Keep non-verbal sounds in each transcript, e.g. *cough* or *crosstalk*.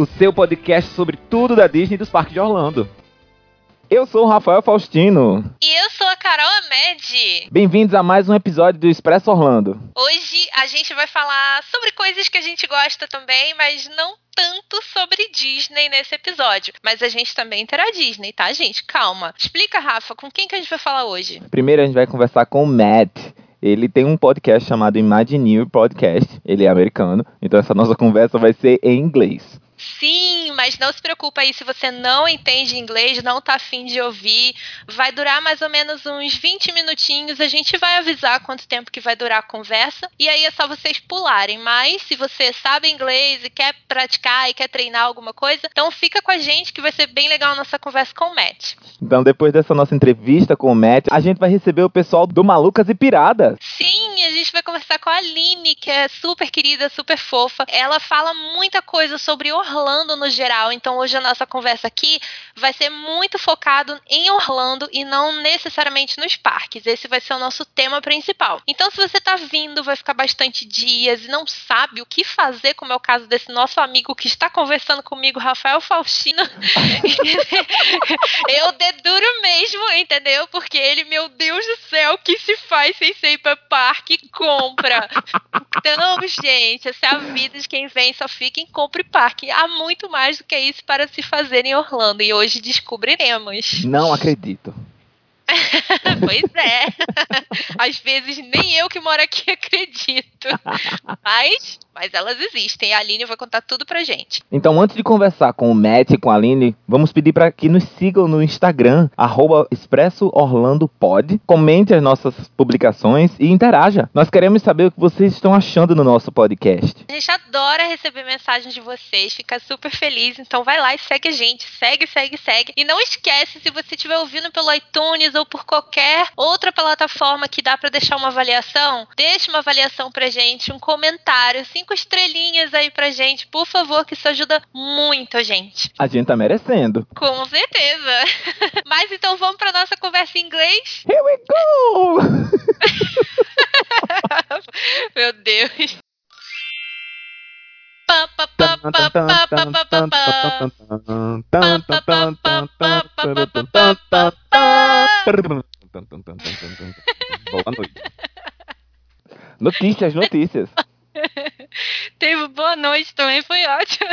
O seu podcast sobre tudo da Disney e dos parques de Orlando. Eu sou o Rafael Faustino. E eu sou a Carol Ahmed. Bem-vindos a mais um episódio do Expresso Orlando. Hoje a gente vai falar sobre coisas que a gente gosta também, mas não tanto sobre Disney nesse episódio. Mas a gente também terá Disney, tá, gente? Calma. Explica, Rafa, com quem que a gente vai falar hoje? Primeiro a gente vai conversar com o Matt. Ele tem um podcast chamado Imagineer Podcast. Ele é americano, então essa nossa *laughs* conversa vai ser em inglês. Sim, mas não se preocupa aí se você não entende inglês, não tá afim de ouvir. Vai durar mais ou menos uns 20 minutinhos. A gente vai avisar quanto tempo que vai durar a conversa. E aí é só vocês pularem. Mas se você sabe inglês e quer praticar e quer treinar alguma coisa, então fica com a gente que vai ser bem legal a nossa conversa com o Matt. Então, depois dessa nossa entrevista com o Matt, a gente vai receber o pessoal do Malucas e Piradas. Sim, a gente vai conversar com a Aline, que é super querida, super fofa. Ela fala muita coisa sobre Orlando no geral, então hoje a nossa conversa aqui vai ser muito focado em Orlando e não necessariamente nos parques. Esse vai ser o nosso tema principal. Então, se você tá vindo, vai ficar bastante dias e não sabe o que fazer, como é o caso desse nosso amigo que está conversando comigo, Rafael Faustino, *laughs* eu deduro mesmo, entendeu? Porque ele, meu Deus do céu, que se faz sem ser pra parque? Compra. Então, gente, essa é a vida de quem vem, só fica em compra e parque. Há muito mais do que isso para se fazer em Orlando e hoje descobriremos. Não acredito. *laughs* pois é. *laughs* Às vezes nem eu que moro aqui *laughs* acredito. Mas, mas elas existem. A Aline vai contar tudo pra gente. Então, antes de conversar com o Matt e com a Aline, vamos pedir para que nos sigam no Instagram, arroba Expresso Orlando Pod. Comente as nossas publicações e interaja. Nós queremos saber o que vocês estão achando no nosso podcast. A gente adora receber mensagens de vocês, fica super feliz. Então vai lá e segue a gente. Segue, segue, segue. E não esquece, se você estiver ouvindo pelo iTunes ou por qualquer outra plataforma que dá para deixar uma avaliação, deixe uma avaliação pra gente, um comentário, cinco estrelinhas aí pra gente, por favor, que isso ajuda muito a gente. A gente tá merecendo. Com certeza. Mas então vamos pra nossa conversa em inglês? Here we go! Meu Deus. Boa noite. Notícias, notícias. Teve boa noite também, foi ótimo.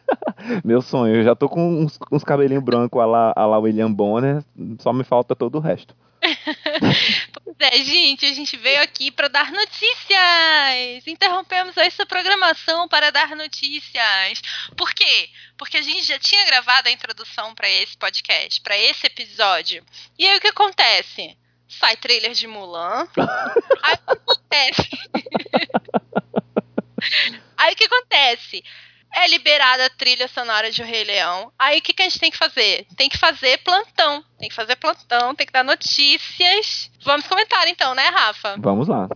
*laughs* Meu sonho, eu já tô com uns, uns cabelinhos brancos a lá, a lá William Bonner, só me falta todo o resto. *laughs* É, gente, a gente veio aqui para dar notícias. Interrompemos essa programação para dar notícias. Por quê? Porque a gente já tinha gravado a introdução para esse podcast, para esse episódio. E aí o que acontece? Sai trailer de Mulan. aí o que acontece? *laughs* aí o que acontece? É liberada a trilha sonora de O Rei Leão. Aí o que, que a gente tem que fazer? Tem que fazer plantão. Tem que fazer plantão, tem que dar notícias. Vamos comentar então, né, Rafa? Vamos lá.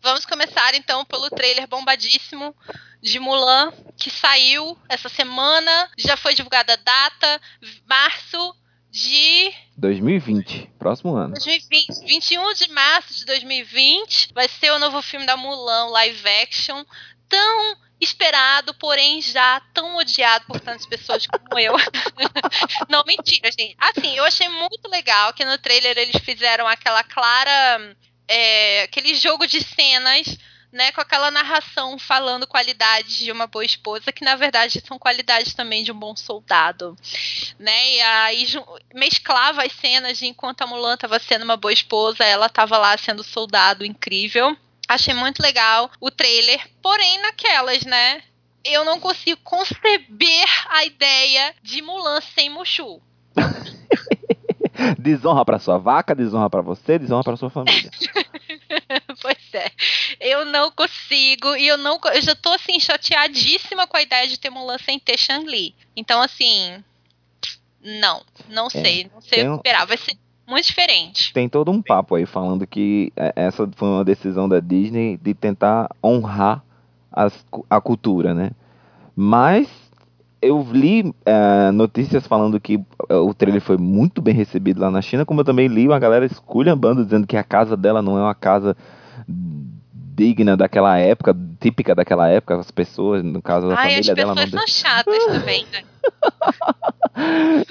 Vamos começar então pelo trailer bombadíssimo de Mulan, que saiu essa semana. Já foi divulgada a data, março de 2020, próximo ano. 2020, 21 de março de 2020. Vai ser o novo filme da Mulan, live action. Tão esperado, porém já tão odiado por tantas pessoas como eu. *laughs* Não, mentira, gente. Assim, eu achei muito legal que no trailer eles fizeram aquela clara. É, aquele jogo de cenas. Né, com aquela narração falando qualidades de uma boa esposa, que na verdade são qualidades também de um bom soldado. Né? E aí mesclava as cenas de enquanto a Mulan estava sendo uma boa esposa, ela estava lá sendo soldado incrível. Achei muito legal o trailer, porém naquelas, né? Eu não consigo conceber a ideia de Mulan sem Mushu. *laughs* desonra para sua vaca, desonra para você, desonra para sua família. *laughs* pois é. Eu não consigo e eu não eu já tô assim chateadíssima com a ideia de ter Mulan sem ter Shang-Li. Então assim, não, não É, sei, não sei o que esperar, vai ser muito diferente. Tem todo um papo aí falando que é, essa foi uma decisão da Disney de tentar honrar as a cultura, né? Mas eu li é, notícias falando que é, o trailer foi muito bem recebido lá na China, como eu também li uma galera esculhambando dizendo que a casa dela não é uma casa digna daquela época, típica daquela época, as pessoas, no caso da Ai, família as dela. pessoas não são chatas também, né?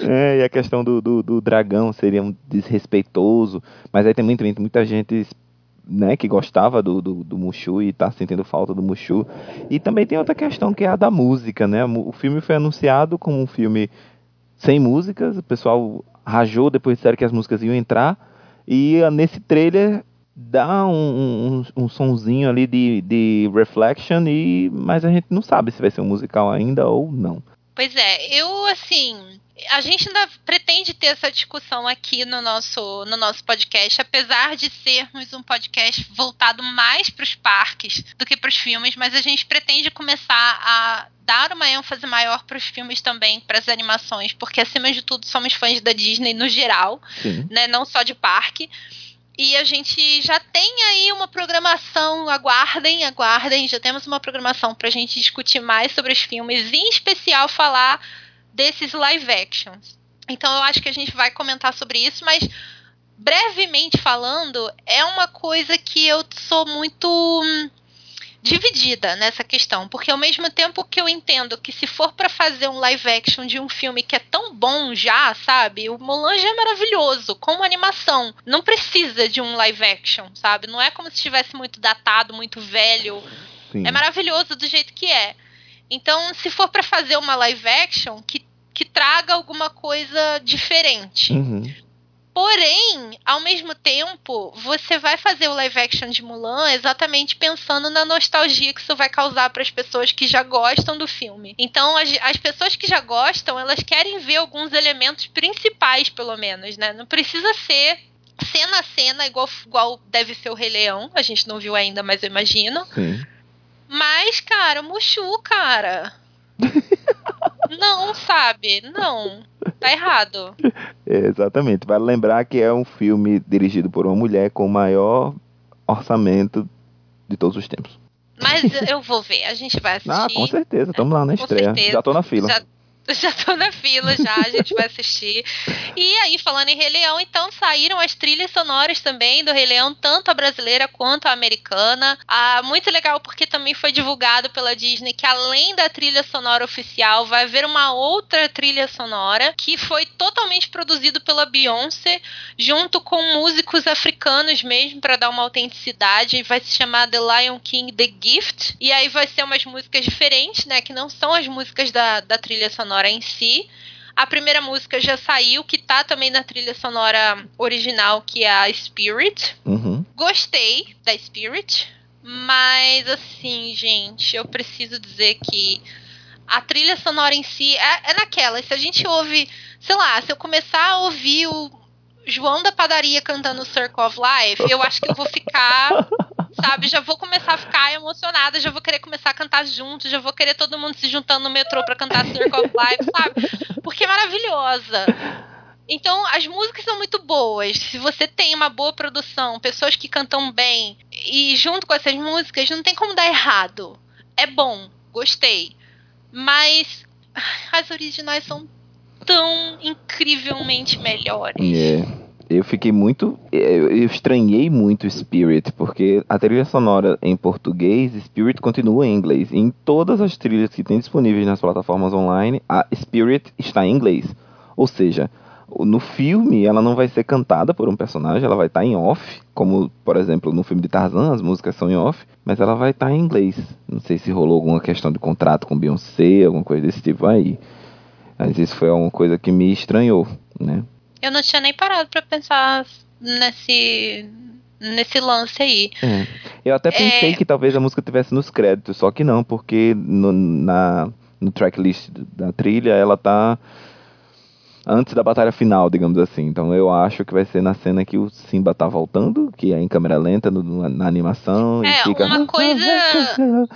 *laughs* é, e a questão do, do, do, dragão seria um desrespeitoso, mas aí também tem muita gente né, que gostava do, do, do Mushu e tá sentindo falta do Mushu. E também tem outra questão que é a da música, né? O filme foi anunciado como um filme sem músicas, o pessoal rajou depois disseram que as músicas iam entrar, e ah, nesse trailer dá um, um, um sonzinho ali de, de Reflection, e, mas a gente não sabe se vai ser um musical ainda ou não. Pois é, eu assim, a gente ainda pretende ter essa discussão aqui no nosso, no nosso podcast, apesar de sermos um podcast voltado mais para os parques do que para os filmes, mas a gente pretende começar a dar uma ênfase maior para os filmes também, para as animações, porque acima de tudo somos fãs da Disney no geral, Sim. né, não só de parque. E a gente já tem aí uma programação, aguardem, aguardem, já temos uma programação para a gente discutir mais sobre os filmes, em especial falar desses live actions. Então eu acho que a gente vai comentar sobre isso, mas brevemente falando, é uma coisa que eu sou muito hum, dividida nessa questão, porque ao mesmo tempo que eu entendo que se for para fazer um live action de um filme que é tão bom já, sabe? O Mulan já é maravilhoso como animação, não precisa de um live action, sabe? Não é como se estivesse muito datado, muito velho. Sim. É maravilhoso do jeito que é. Então, se for para fazer uma live action, que, que traga alguma coisa diferente. Uhum. Porém, ao mesmo tempo, você vai fazer o live action de Mulan exatamente pensando na nostalgia que isso vai causar para as pessoas que já gostam do filme. Então, as, as pessoas que já gostam, elas querem ver alguns elementos principais, pelo menos, né? Não precisa ser cena a cena, igual, igual deve ser o Rei Leão. A gente não viu ainda, mas eu imagino. Sim. Mas, cara, Mushu, cara. *laughs* não, sabe? Não. Tá errado. É, *laughs* exatamente. Vale lembrar que é um filme dirigido por uma mulher com o maior orçamento de todos os tempos. Mas eu vou ver, a gente vai assistir. Ah, com certeza. Estamos lá na Com estreia. certeza. Já tô na fila. Já, *laughs* já tô na fila já, a gente vai assistir. E aí, falando em Rei Leão, então saíram as trilhas sonoras também do Rei Leão, tanto a brasileira quanto a americana. Ah, muito legal porque também foi divulgado pela Disney que além da trilha sonora oficial, vai haver uma outra trilha sonora que foi totalmente produzido pela Beyoncé, junto com músicos africanos mesmo, para dar uma autenticidade. Vai se chamar The Lion King The Gift. E aí vai ser umas músicas diferentes, né? Que não são as músicas da, da trilha sonora em si. A primeira música já saiu, que tá também na trilha sonora original, que é a Spirit. Uhum. Gostei da Spirit, mas assim, gente, eu preciso dizer que a trilha sonora em si é, é naquela. Se a gente ouve, sei lá, se eu começar a ouvir o João da padaria cantando Circle of Life, eu acho que eu vou ficar, *laughs* sabe, já vou começar a ficar emocionada, já vou querer começar a cantar junto, já vou querer todo mundo se juntando no metrô pra cantar Circle of Life, sabe? Porque é maravilhosa. Então, as músicas são muito boas. Se você tem uma boa produção, pessoas que cantam bem, e junto com essas músicas, não tem como dar errado. É bom, gostei. Mas as originais são tão incrivelmente melhores. É. Eu fiquei muito. Eu, eu estranhei muito Spirit, porque a trilha sonora em português, Spirit continua em inglês. Em todas as trilhas que tem disponíveis nas plataformas online, a Spirit está em inglês. Ou seja, no filme ela não vai ser cantada por um personagem, ela vai estar em off, como por exemplo no filme de Tarzan, as músicas são em off, mas ela vai estar em inglês. Não sei se rolou alguma questão de contrato com Beyoncé, alguma coisa desse tipo aí. Mas isso foi uma coisa que me estranhou, né? Eu não tinha nem parado pra pensar nesse nesse lance aí. É. Eu até pensei É. que talvez a música tivesse nos créditos, só que não, porque no, na, no tracklist da trilha ela tá antes da batalha final, digamos assim. Então eu acho que vai ser na cena que o Simba tá voltando, que é em câmera lenta no- na animação. É, e fica... uma coisa- *laughs*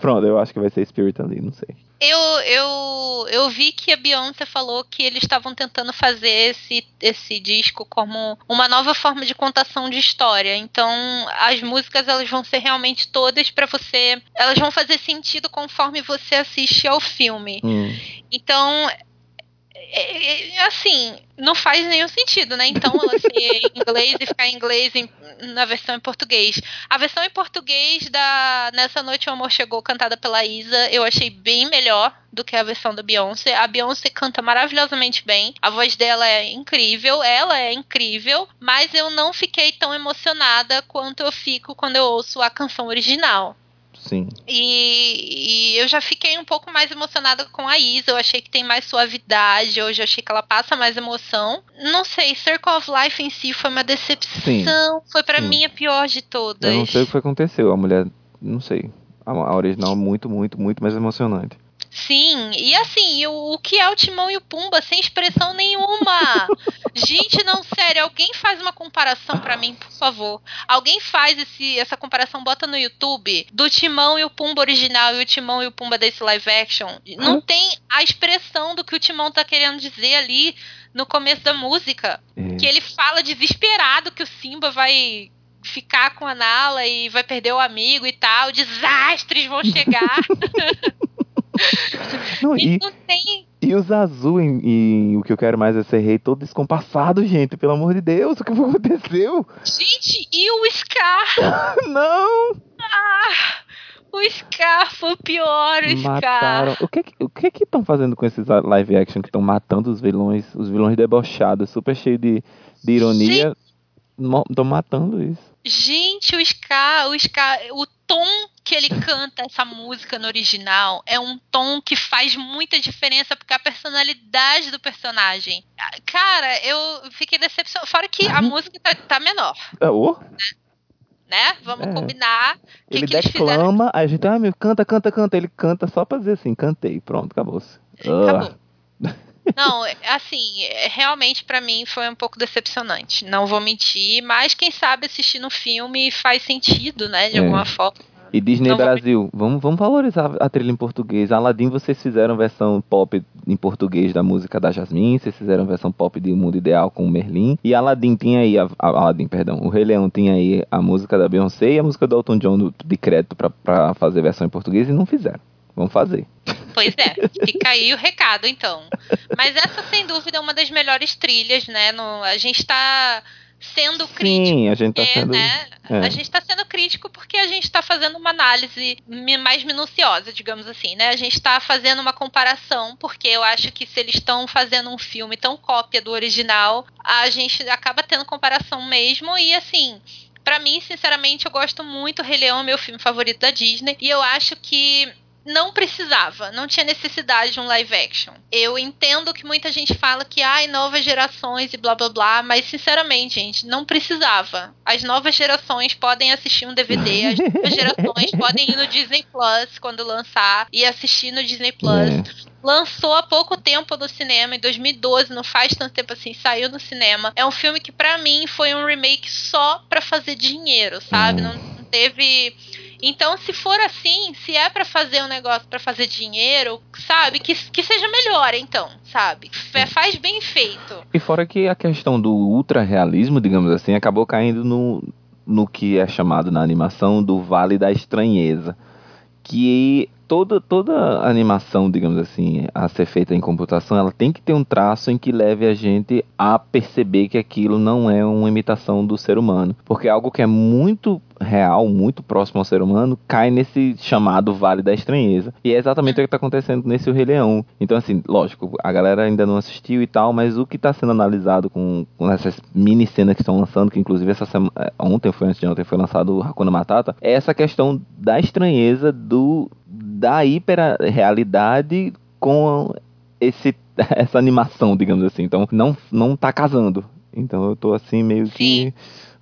Pronto, eu acho que vai ser Spirit ali, não sei. Eu, eu, eu vi que a Beyoncé falou que eles estavam tentando fazer esse, esse disco como uma nova forma de contação de história. Então, as músicas elas vão ser realmente todas para você. Elas vão fazer sentido conforme você assiste ao filme. Hum, Então, assim, não faz nenhum sentido, né? Então ela ser em inglês e ficar em inglês em, na versão em português. A versão em português da Nessa Noite o Amor Chegou, cantada pela Isa, eu achei bem melhor do que a versão da Beyoncé. A Beyoncé canta maravilhosamente bem. A voz dela é incrível, ela é incrível, mas eu não fiquei tão emocionada quanto eu fico quando eu ouço a canção original. Sim. E, e, eu já fiquei um pouco mais emocionada com a Isa. Eu achei que tem mais suavidade. Hoje eu achei que ela passa mais emoção. Não sei, Circle of Life em si foi uma decepção. Sim. Foi para mim a pior de todas. Eu não sei o que aconteceu. A mulher, não sei. A original muito, muito, muito mais emocionante. Sim, e assim, o, o, que é o Timão e o Pumba sem expressão nenhuma? Gente, não, sério, alguém faz uma comparação para mim, por favor. Alguém faz esse, essa comparação, bota no YouTube, do Timão e o Pumba original e o Timão e o Pumba desse live action. Não tem a expressão do que o Timão tá querendo dizer ali no começo da música. É. Que ele fala desesperado que o Simba vai ficar com a Nala e vai perder o amigo e tal, desastres vão *laughs* chegar. *laughs* *laughs* Não, e, não tem... e os azul em, em, O que eu quero mais é ser rei todo descompassado, gente. Pelo amor de Deus, o que aconteceu? Gente, e o Scar? *laughs* não! Ah, o Scar foi o pior, o Mataram. Scar. O que o que que estão fazendo com esses live action que estão matando os vilões, os vilões debochados, super cheio de, de ironia? Estão matando isso. Gente, o Scar, o Scar, o tom que ele canta essa música no original é um tom que faz muita diferença porque a personalidade do personagem. Cara, eu fiquei decepcionada. Fora que a uhum. música tá, tá menor. É, o? Né? né? Vamos é. combinar. Que ele que declama, a gente, ah, meu, canta, canta, canta. Ele canta só pra dizer assim, cantei, pronto, acabou-se. Acabou. Não, assim, realmente para mim foi um pouco decepcionante. Não vou mentir, mas quem sabe assistir no filme faz sentido, né, de é. alguma forma. E Disney não Brasil, vamos, vamos valorizar a trilha em português. Aladdin, vocês fizeram versão pop em português da música da Jasmine, vocês fizeram versão pop de O Mundo Ideal com o Merlin. E Aladdin tinha aí, a, a, Aladdin, perdão, o Rei Leão tinha aí a música da Beyoncé e a música do Elton John de crédito para fazer versão em português e não fizeram. Vamos fazer. Pois é, *laughs* fica aí o recado, então. Mas essa, sem dúvida, é uma das melhores trilhas, né? No, a gente está sendo Sim, crítico. Sim, a gente está sendo. Né, é. A gente está sendo crítico porque a gente está fazendo uma análise mais minuciosa, digamos assim, né? A gente está fazendo uma comparação, porque eu acho que se eles estão fazendo um filme tão cópia do original, a gente acaba tendo comparação mesmo, e assim. Para mim, sinceramente, eu gosto muito. Rei Leão é meu filme favorito da Disney. E eu acho que não precisava, não tinha necessidade de um live action. Eu entendo que muita gente fala que ai, novas gerações e blá blá blá, mas sinceramente, gente, não precisava. As novas gerações podem assistir um DVD, *laughs* as novas gerações podem ir no Disney Plus quando lançar e assistir no Disney Plus. É. Lançou há pouco tempo no cinema, em 2012, não faz tanto tempo assim, saiu no cinema. É um filme que para mim foi um remake só para fazer dinheiro, sabe? Hum. Não, não teve então, se for assim, se é para fazer um negócio para fazer dinheiro, sabe, que, que seja melhor, então, sabe? Faz bem feito. E fora que a questão do ultra realismo, digamos assim, acabou caindo no, no que é chamado na animação do Vale da Estranheza. Que toda, toda animação, digamos assim, a ser feita em computação, ela tem que ter um traço em que leve a gente a perceber que aquilo não é uma imitação do ser humano. Porque algo que é muito real, muito próximo ao ser humano, cai nesse chamado Vale da Estranheza. E é exatamente o que está acontecendo nesse O Rei Leão. Então, assim, lógico, a galera ainda não assistiu e tal, mas o que está sendo analisado com, com essas mini cenas que estão lançando, que inclusive essa semana, é, ontem foi antes de ontem, foi lançado o Hakuna Matata, é essa questão da estranheza do da hiperrealidade com esse, *laughs* essa animação, digamos assim. Então, não, não tá casando. Então, eu tô assim, meio Sim. que.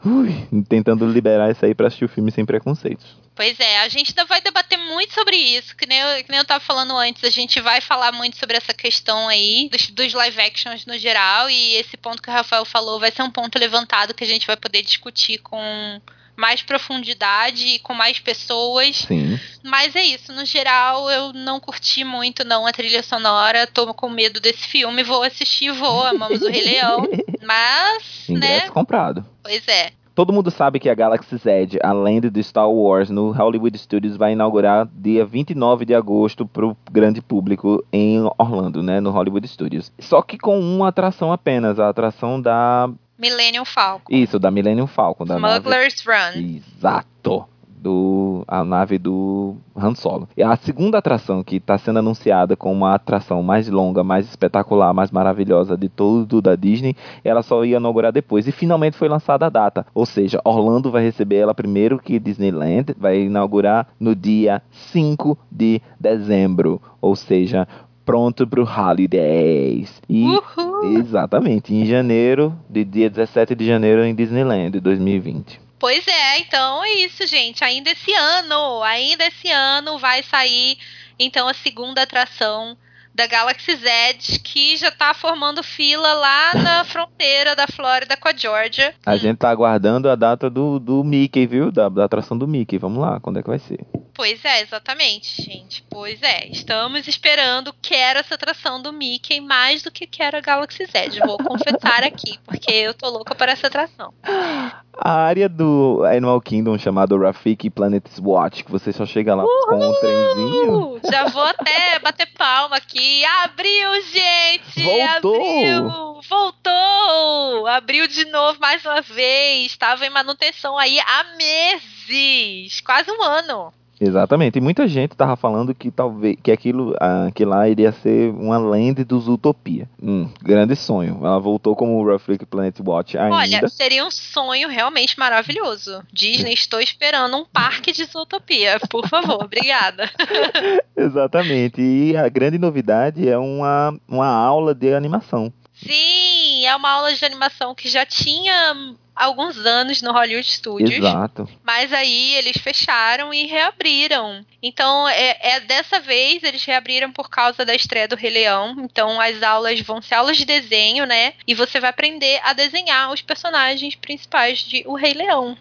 Ui, tentando liberar isso aí pra assistir o filme sem preconceitos. Pois é, a gente ainda vai debater muito sobre isso, que nem, eu, que nem eu tava falando antes, a gente vai falar muito sobre essa questão aí, dos, dos, live actions no geral, e esse ponto que o Rafael falou vai ser um ponto levantado que a gente vai poder discutir com mais profundidade e com mais pessoas. Sim. Mas é isso, no geral eu não curti muito não a trilha sonora, tô com medo desse filme, vou assistir, vou, amamos o Rei Leão, *laughs* mas, Ingresso né? comprado. Pois é. Todo mundo sabe que a Galaxy Z, além de Star Wars, no Hollywood Studios vai inaugurar dia 29 de agosto para o grande público em Orlando, né, no Hollywood Studios. Só que com uma atração apenas, a atração da Millennium Falcon. Isso, da Millennium Falcon, da Smuggler's nave... Run. Exato do a nave do Han Solo. E a segunda atração que está sendo anunciada como uma atração mais longa, mais espetacular, mais maravilhosa de todo da Disney, ela só ia inaugurar depois e finalmente foi lançada a data. Ou seja, Orlando vai receber ela primeiro que Disneyland, vai inaugurar no dia 5 de dezembro, ou seja, pronto para o Holidays. E Uhul. exatamente, em janeiro, de dia 17 de janeiro em Disneyland 2020. Pois é, então é isso, gente. Ainda esse ano, ainda esse ano vai sair então a segunda atração da Galaxy Z, que já tá formando fila lá na *laughs* fronteira da Flórida com a Georgia. A gente tá aguardando a data do, do Mickey, viu? Da, da atração do Mickey. Vamos lá, quando é que vai ser? Pois é, exatamente, gente. Pois é, estamos esperando. Quero essa atração do Mickey mais do que quero a Galaxy Z. Vou confessar *laughs* aqui, porque eu tô louca por essa atração. A área do Animal Kingdom chamado Rafiki Planet's Watch, que você só chega lá com um trenzinho. Já vou até bater palma aqui. Abriu, gente! Voltou! Abriu! Voltou! Abriu de novo mais uma vez. Estava em manutenção aí há meses quase um ano. Exatamente. E muita gente tava falando que talvez que aquilo ah, que lá iria ser uma land dos Utopia. Hum, grande sonho. Ela voltou como o Rafiki Planet Watch ainda. Olha, seria um sonho realmente maravilhoso. Disney, estou esperando um parque de Zootopia. Por favor, *laughs* obrigada. Exatamente. E a grande novidade é uma, uma aula de animação. Sim, é uma aula de animação que já tinha alguns anos no Hollywood Studios. Exato. Mas aí eles fecharam e reabriram. Então, é, é, dessa vez eles reabriram por causa da estreia do Rei Leão. Então, as aulas vão ser aulas de desenho, né? E você vai aprender a desenhar os personagens principais de O Rei Leão.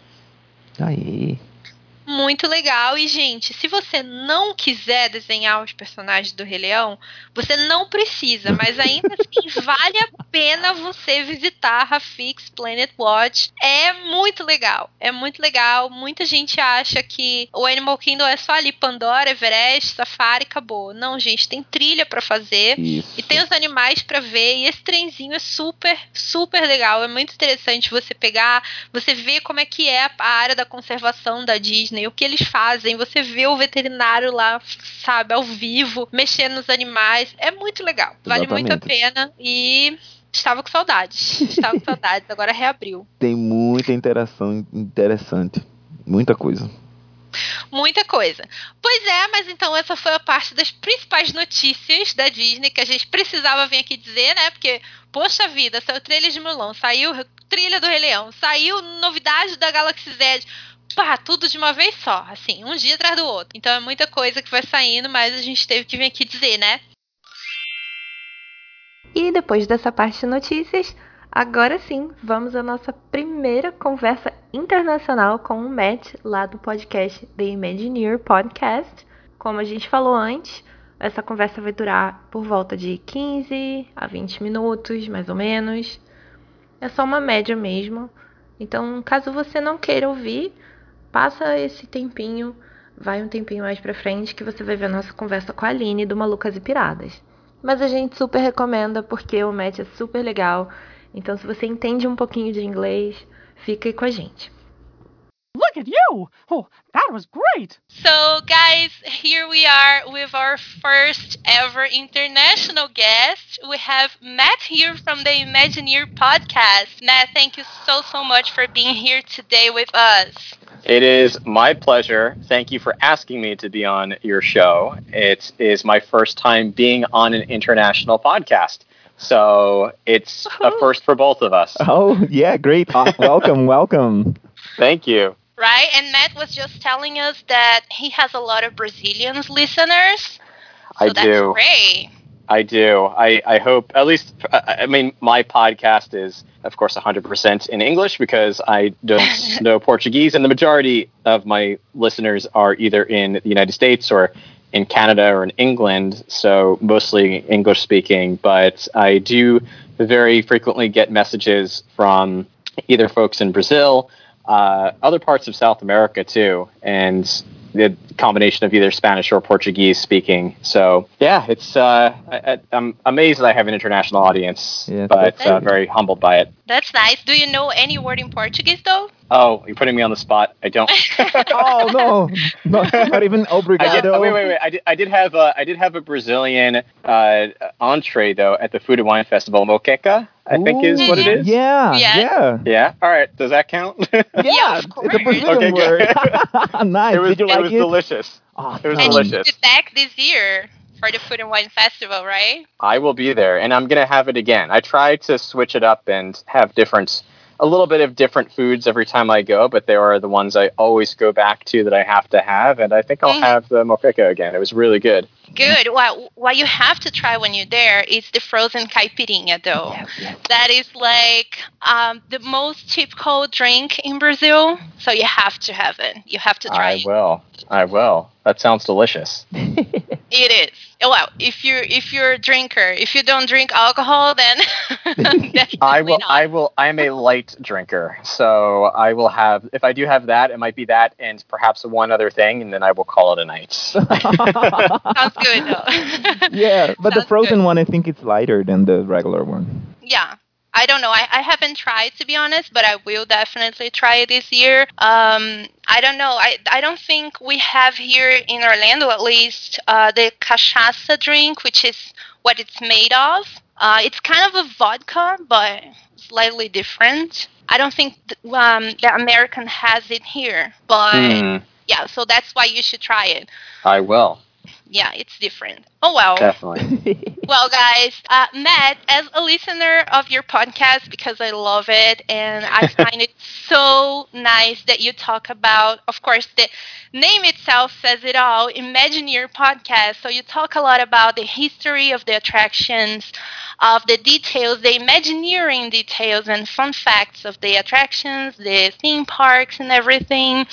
Aí. Muito legal. E, gente, se você não quiser desenhar os personagens do Rei Leão, você não precisa, mas ainda assim *laughs* vale a pena você visitar Rafix Planet Watch. É muito legal. É muito legal. Muita gente acha que o Animal Kingdom é só ali Pandora, Everest, Safari, acabou. Não, gente, tem trilha para fazer Isso. e tem os animais para ver. E esse trenzinho é super, super legal. É muito interessante você pegar, você ver como é que é a área da conservação da Disney, o que eles fazem. Você vê o veterinário lá, sabe, ao vivo, mexendo nos animais. É muito legal. Vale muito a Exatamente. pena. E estava com saudades. Estava com saudades. Agora reabriu. *laughs* Tem muita interação interessante. Muita coisa. Muita coisa. Pois é, mas então essa foi a parte das principais notícias da Disney que a gente precisava vir aqui dizer, né? Porque, poxa vida, saiu trailer de Mulan, saiu trilha do Rei Leão, saiu novidade da Galaxy Z. Pá, tudo de uma vez só, assim, um dia atrás do outro. Então é muita coisa que vai saindo, mas a gente teve que vir aqui dizer, né? E depois dessa parte de notícias, agora sim, vamos à nossa primeira conversa internacional com o Matt, lá do podcast The Imagineer Podcast. Como a gente falou antes, essa conversa vai durar por volta de 15 a 20 minutos, mais ou menos. É só uma média mesmo. Então, caso você não queira ouvir, passa esse tempinho, vai um tempinho mais pra frente que você vai ver a nossa conversa com a Aline do Malucas e Piradas. Mas a gente super recomenda porque o Matt é super legal. Então, se você entende um pouquinho de inglês, fica aí com a gente. Look at you! Oh, that was great! So, guys, here we are with our first ever international guest. We have Matt here from the Imagineer podcast. Matt, thank you so, so much for being here today with us. It is my pleasure. Thank you for asking me to be on your show. It is my first time being on an international podcast. So it's a first for both of us. Oh, yeah, great. Uh, *laughs* welcome, welcome. Thank you. Right? And Matt was just telling us that he has a lot of Brazilians listeners. So I that's do. great. I do. I, I hope, at least, I I mean, my podcast is, of course, 100% in English because I don't *laughs* know Portuguese, and the majority of my listeners are either in the United States or in Canada or in England, so mostly English speaking. But I do very frequently get messages from either folks in Brazil uh, other parts of South America too, and the combination of either Spanish or Portuguese speaking. So yeah, it's uh, I, I'm amazed that I have an international audience, Yes, but uh, very humbled by it. That's nice. Do you know any word in Portuguese though? Oh, you're putting me on the spot. I don't. *laughs* oh no, not, *laughs* not even I did, obrigado. oh, wait, wait, wait. I did, I did have a, I did have a Brazilian uh, entree though at the Food and Wine Festival. Moqueca, I think is what it is. Yeah, Yeah. yeah, Yeah. All right. Does that count? *laughs* yeah. Yeah, of it's a course. Brazilian Okay, word. *laughs* *laughs* nice. it was, Did you it like was it? delicious. Awesome. it was and delicious. you back this year for the Food and Wine Festival, right? I will be there, and I'm gonna have it again. I try to switch it up and have different, a little bit of different foods every time I go, but there are the ones I always go back to that I have to have, and I think I'll Mhm. have the moqueca again. It was really good. Good. Well, what you have to try when you're there is the frozen caipirinha, though. Yes, yes. That is like um, the most typical drink in Brazil, so you have to have it. You have to try I it. will. I will. That sounds delicious. *laughs* *laughs* It is. Well, if you're if you're a drinker, if you don't drink alcohol, then *laughs* I will. not. I will. I am a light drinker, so I will have. If I do have that, it might be that and perhaps one other thing, and then I will call it a night. Sounds good though. *laughs* yeah, but the frozen good. one, I think it's lighter than the regular one. Yeah. I don't know. I, I haven't tried to be honest, but I will definitely try it this year. Um, I don't know. I, I don't think we have here in Orlando, at least, uh, the cachaça drink, which is what it's made of. Uh, it's kind of a vodka, but slightly different. I don't think th- um, the American has it here, but Hmm, yeah. So that's why you should try it. I will Yeah, it's different. Oh well. definitely. *laughs* Well, guys, uh, Matt, as a listener of your podcast, because I love it and I *laughs* find it so nice that you talk about, of course, the name itself says it all, Imagineer Podcast. So you talk a lot about the history of the attractions, of the details, the Imagineering details and fun facts of the attractions, the theme parks, and everything.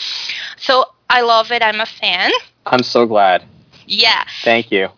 So I love it. I'm a fan. I'm so glad. Yeah. Thank you.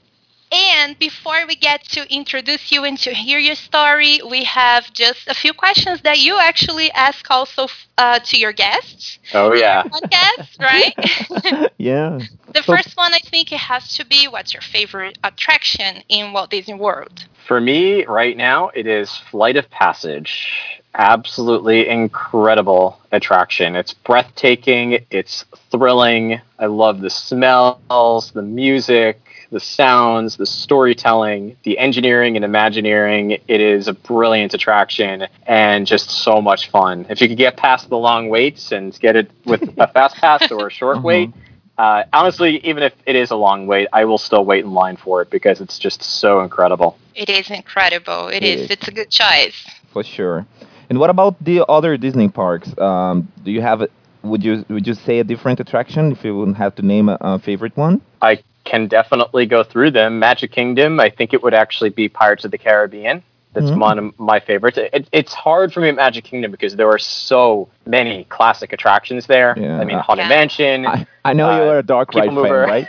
And before we get to introduce you and to hear your story, we have just a few questions that you actually ask also uh, to your guests. Oh yeah. Podcast, right? *laughs* yeah. the So- first one, I think it has to be what's your favorite attraction in Walt Disney World? For me, right now, it is Flight of Passage. Absolutely incredible attraction. It's breathtaking. It's thrilling. I love the smells, the music, the sounds, the storytelling, the engineering and imagineering. It is a brilliant attraction and just so much fun. If you could get past the long waits and get it with a *laughs* fast pass or a short Uh-huh. wait, uh, honestly, even if it is a long wait, I will still wait in line for it because it's just so incredible. It is incredible. It it is. is. It's a good choice. for sure. And what about the other Disney parks? Um, do you have a, would you would you say a different attraction if you would have to name a, a favorite one? I can definitely go through them. Magic Kingdom, I think it would actually be Pirates of the Caribbean. That's Mhm. one of my favorites. It, it's hard for me at Magic Kingdom because there are so many classic attractions there. Yeah. I mean, Haunted Yeah. Mansion. I, I know you uh, are a dark ride fan, right?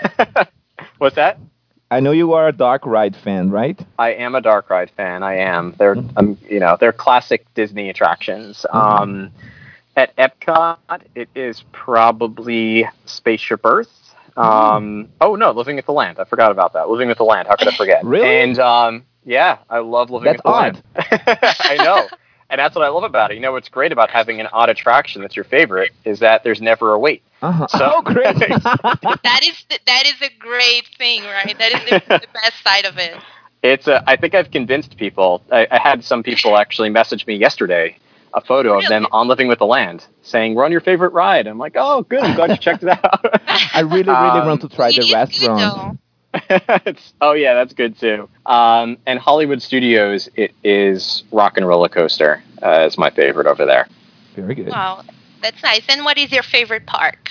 *laughs* What's that? I know you are a dark ride fan, right? I am a Dark Ride fan. I am. They're, Mhm. um, you know, they're classic Disney attractions. Mhm. Um, at Epcot, it is probably Spaceship Earth. Um, oh no, Living with the Land. I forgot about that. Living with the Land. How could I forget? *laughs* Really? And um, yeah, I love Living That's with the odd. Land. *laughs* I know. And that's what I love about it. You know what's great about having an odd attraction that's your favorite is that there's never a wait. Uh-huh. So- oh, great! *laughs* That is the, that is a great thing, right? That is the, *laughs* the best side of it. It's a, I think I've convinced people. I, I had some people actually message me yesterday a photo of them on Living with the Land saying, We're on your favorite ride. I'm like, Oh, good. I'm glad you checked it out. *laughs* I really, really Um, want to try the is good, restaurant. Though. it's, oh, yeah, that's good too. Um, and Hollywood Studios, it is Rock and Roller Coaster uh, is my favorite over there. Very good. Wow, that's nice. And what is your favorite park?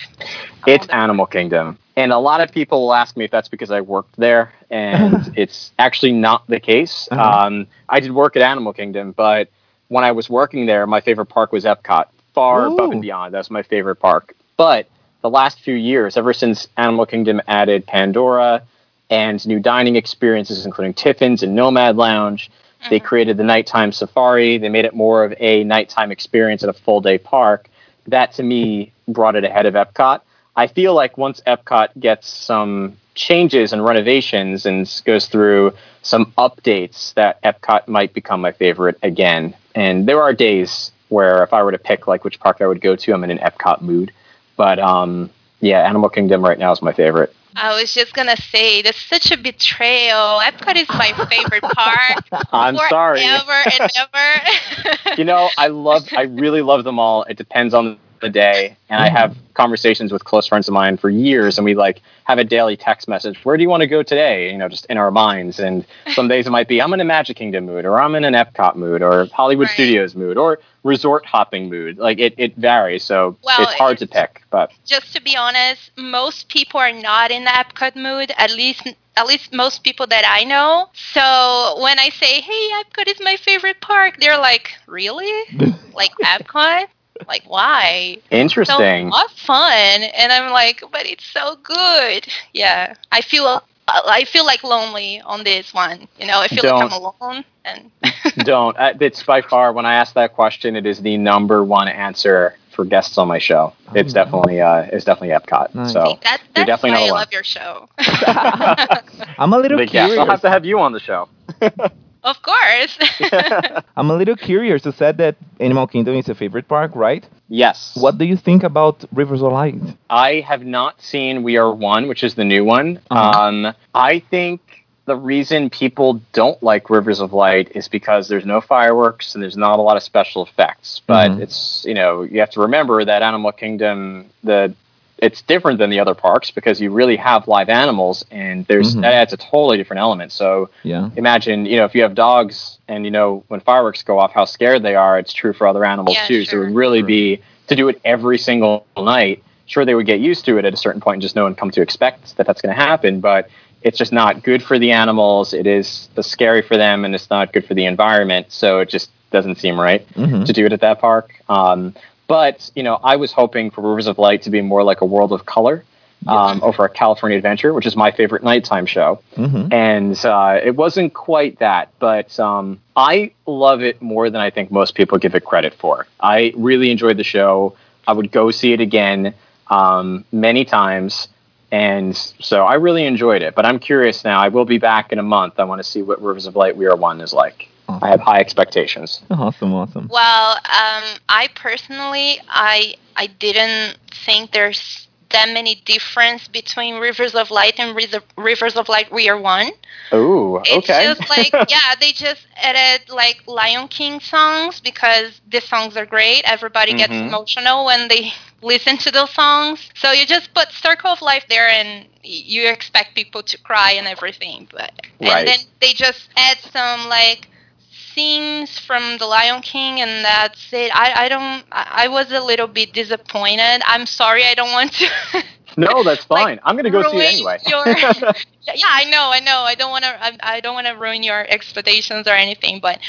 It's Oh, the- Animal Kingdom. And a lot of people will ask me if that's because I worked there, and *laughs* it's actually not the case. Uh-huh. Um, I did work at Animal Kingdom, but when I was working there, my favorite park was Epcot, far Ooh. above and beyond. That's my favorite park. But the last few years, ever since Animal Kingdom added Pandora and new dining experiences, including Tiffin's and Nomad Lounge, they Mhm. created the nighttime safari. They made it more of a nighttime experience at a full day park. that to me brought it ahead of Epcot. I feel like once Epcot gets some changes and renovations and goes through some updates, that Epcot might become my favorite again. And there are days where if I were to pick like which park I would go to, I'm in an Epcot mood. But um, yeah, Animal Kingdom right now is my favorite. I was just gonna say, that's such a betrayal. Epcot is my favorite park. *laughs* I'm sorry. Forever and ever. *laughs* you know, I love, I really love them all. It depends on the day, and I have conversations with close friends of mine for years, and we like have a daily text message. Where do you want to go today? You know, just in our minds. And some days it might be I'm in a Magic Kingdom mood, or I'm in an Epcot mood, or Hollywood Right. Studios mood, or resort hopping mood. Like it, it varies, so Well, it's hard to pick. But just to be honest, most people are not in the Epcot mood. At least, at least most people that I know. So when I say, "Hey, Epcot is my favorite park," they're like, "Really? *laughs* like Epcot? Like why?" So interesting. what fun? And I'm like, "But it's so good." Yeah, I feel. I feel like lonely on this one. You know, I feel like I'm alone. And *laughs* Don't. Uh, It's by far when I ask that question, it is the number one answer for guests on my show. It's Oh. definitely, uh, it's definitely Epcot. Nice. So. that, You're that's definitely why not I alone. love your show. *laughs* I'm a little Big yes. curious. I'll have to have you on the show. *laughs* of course. *laughs* I'm a little curious. You said that Animal Kingdom is your favorite park, right? yes. What do you think about Rivers of Light? I have not seen We Are One, which is the new one. Uh-huh. Um, I think the reason people don't like Rivers of Light is because there's no fireworks and there's not a lot of special effects. But Mhm. it's you know you have to remember that Animal Kingdom the it's different than the other parks because you really have live animals and there's Mhm. that adds a totally different element. So Yeah. imagine you know if you have dogs and you know when fireworks go off how scared they are it's true for other animals Yeah, too so it would really Sure. be to do it every single night sure they would get used to it at a certain point and just know and come to expect that that's going to happen but it's just not good for the animals it is scary for them and it's not good for the environment so it just doesn't seem right Mhm. to do it at that park um, but you know i was hoping for rivers of light to be more like a world of color um, over a california adventure which is my favorite nighttime show Mhm. and uh, it wasn't quite that. But um, I love it more than I think most people give it credit for. I really enjoyed the show. I would go see it again um, many times, and so I really enjoyed it. But I'm curious now. I will be back in a month. I want to see what Rivers of Light We Are One is like. I have high expectations. Awesome, awesome. Well, um, I personally, I I didn't think there's that many difference between Rivers of Light and Riz- Rivers of Light We Are One. Ooh, It's okay. just like *laughs* yeah, they just added like Lion King songs because the songs are great. Everybody gets Mhm. emotional when they *laughs* listen to those songs. So you just put Circle of Life there and you expect people to cry and everything. But Right. and then they just add some like scenes from the Lion King and that's it. I, I don't I I was a little bit disappointed. I'm sorry I don't want to *laughs* no, that's like, fine. I'm going to go see it ruin anyway. your- yeah, *laughs* *laughs* yeah, I know, I know. I don't want to. I, I don't want to ruin your expectations or anything, but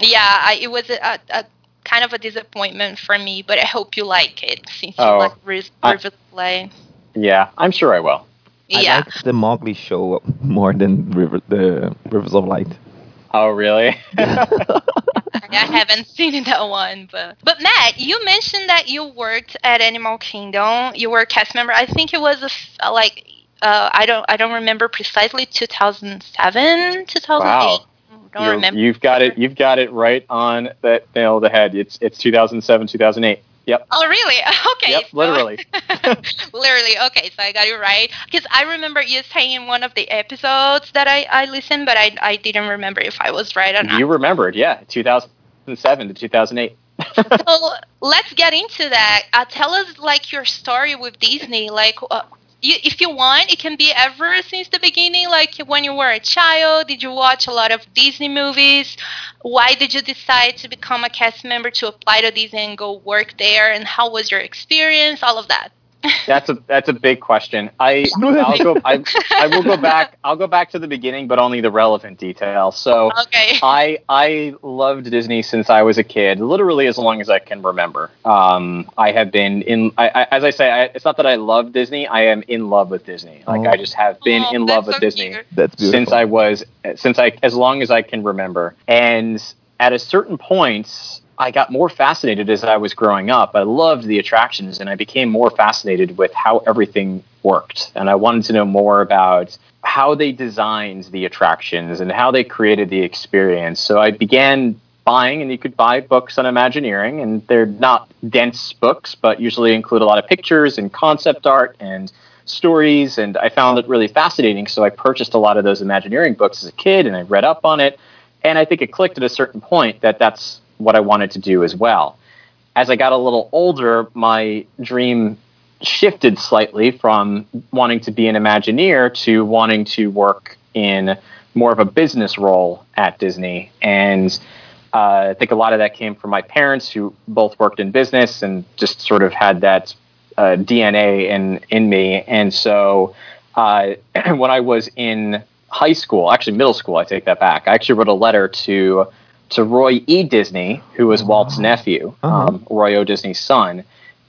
yeah, I, it was a, a, a kind of a disappointment for me. But I hope you like it since you Oh, like Riz, I- River Play. yeah, I'm sure I will. I Yeah, like the Mowgli show more than River, the Rivers of Light. Oh, really? *laughs* I haven't seen that one, but but Matt, you mentioned that you worked at Animal Kingdom. You were a cast member. I think it was a uh, like uh, I don't I don't remember precisely 2007, 2008. Wow. Don't You're- remember. You've got it. You've got it right on that nail of the head. It's it's 2007, 2008. Yep. Oh, really? *laughs* Okay. Yep, so- literally. *laughs* literally. Okay, so I got it right. Because I remember you saying in one of the episodes that I, I listened, but I, I didn't remember if I was right or not. You remembered, yeah, 2007 to 2008. so let's get into that. Uh, tell us like your story with Disney. Like, uh, you, if you want, it can be ever since the beginning. Like when you were a child, did you watch a lot of Disney movies? Why did you decide to become a cast member to apply to Disney and go work there? And how was your experience? All of that. That's a that's a big question. I *laughs* I'll go I, I will go back. I'll go back to the beginning, but only the relevant details. So Okay. I I loved Disney since I was a kid, literally as long as I can remember. Um, I have been in. I, I, as I say, I, it's not that I love Disney. I am in love with Disney. Like Oh. I just have been Oh, in love with so Disney. cute. That's since I was since I as long as I can remember. And at a certain point, I got more fascinated as I was growing up. I loved the attractions and I became more fascinated with how everything worked. And I wanted to know more about how they designed the attractions and how they created the experience. So I began buying, and you could buy books on Imagineering, and they're not dense books, but usually include a lot of pictures and concept art and stories. And I found it really fascinating. So I purchased a lot of those Imagineering books as a kid, and I read up on it. And I think it clicked at a certain point that that's what I wanted to do as well. As I got a little older, my dream shifted slightly from wanting to be an Imagineer to wanting to work in more of a business role at Disney. And uh, I think a lot of that came from my parents, who both worked in business and just sort of had that uh, DNA in in me. And so, uh, *clears throat* when I was in high school, actually middle school, I take that back. I actually wrote a letter to to Roy E. Disney, who was Walt's nephew, Uh-huh. um, Roy O. Disney's son.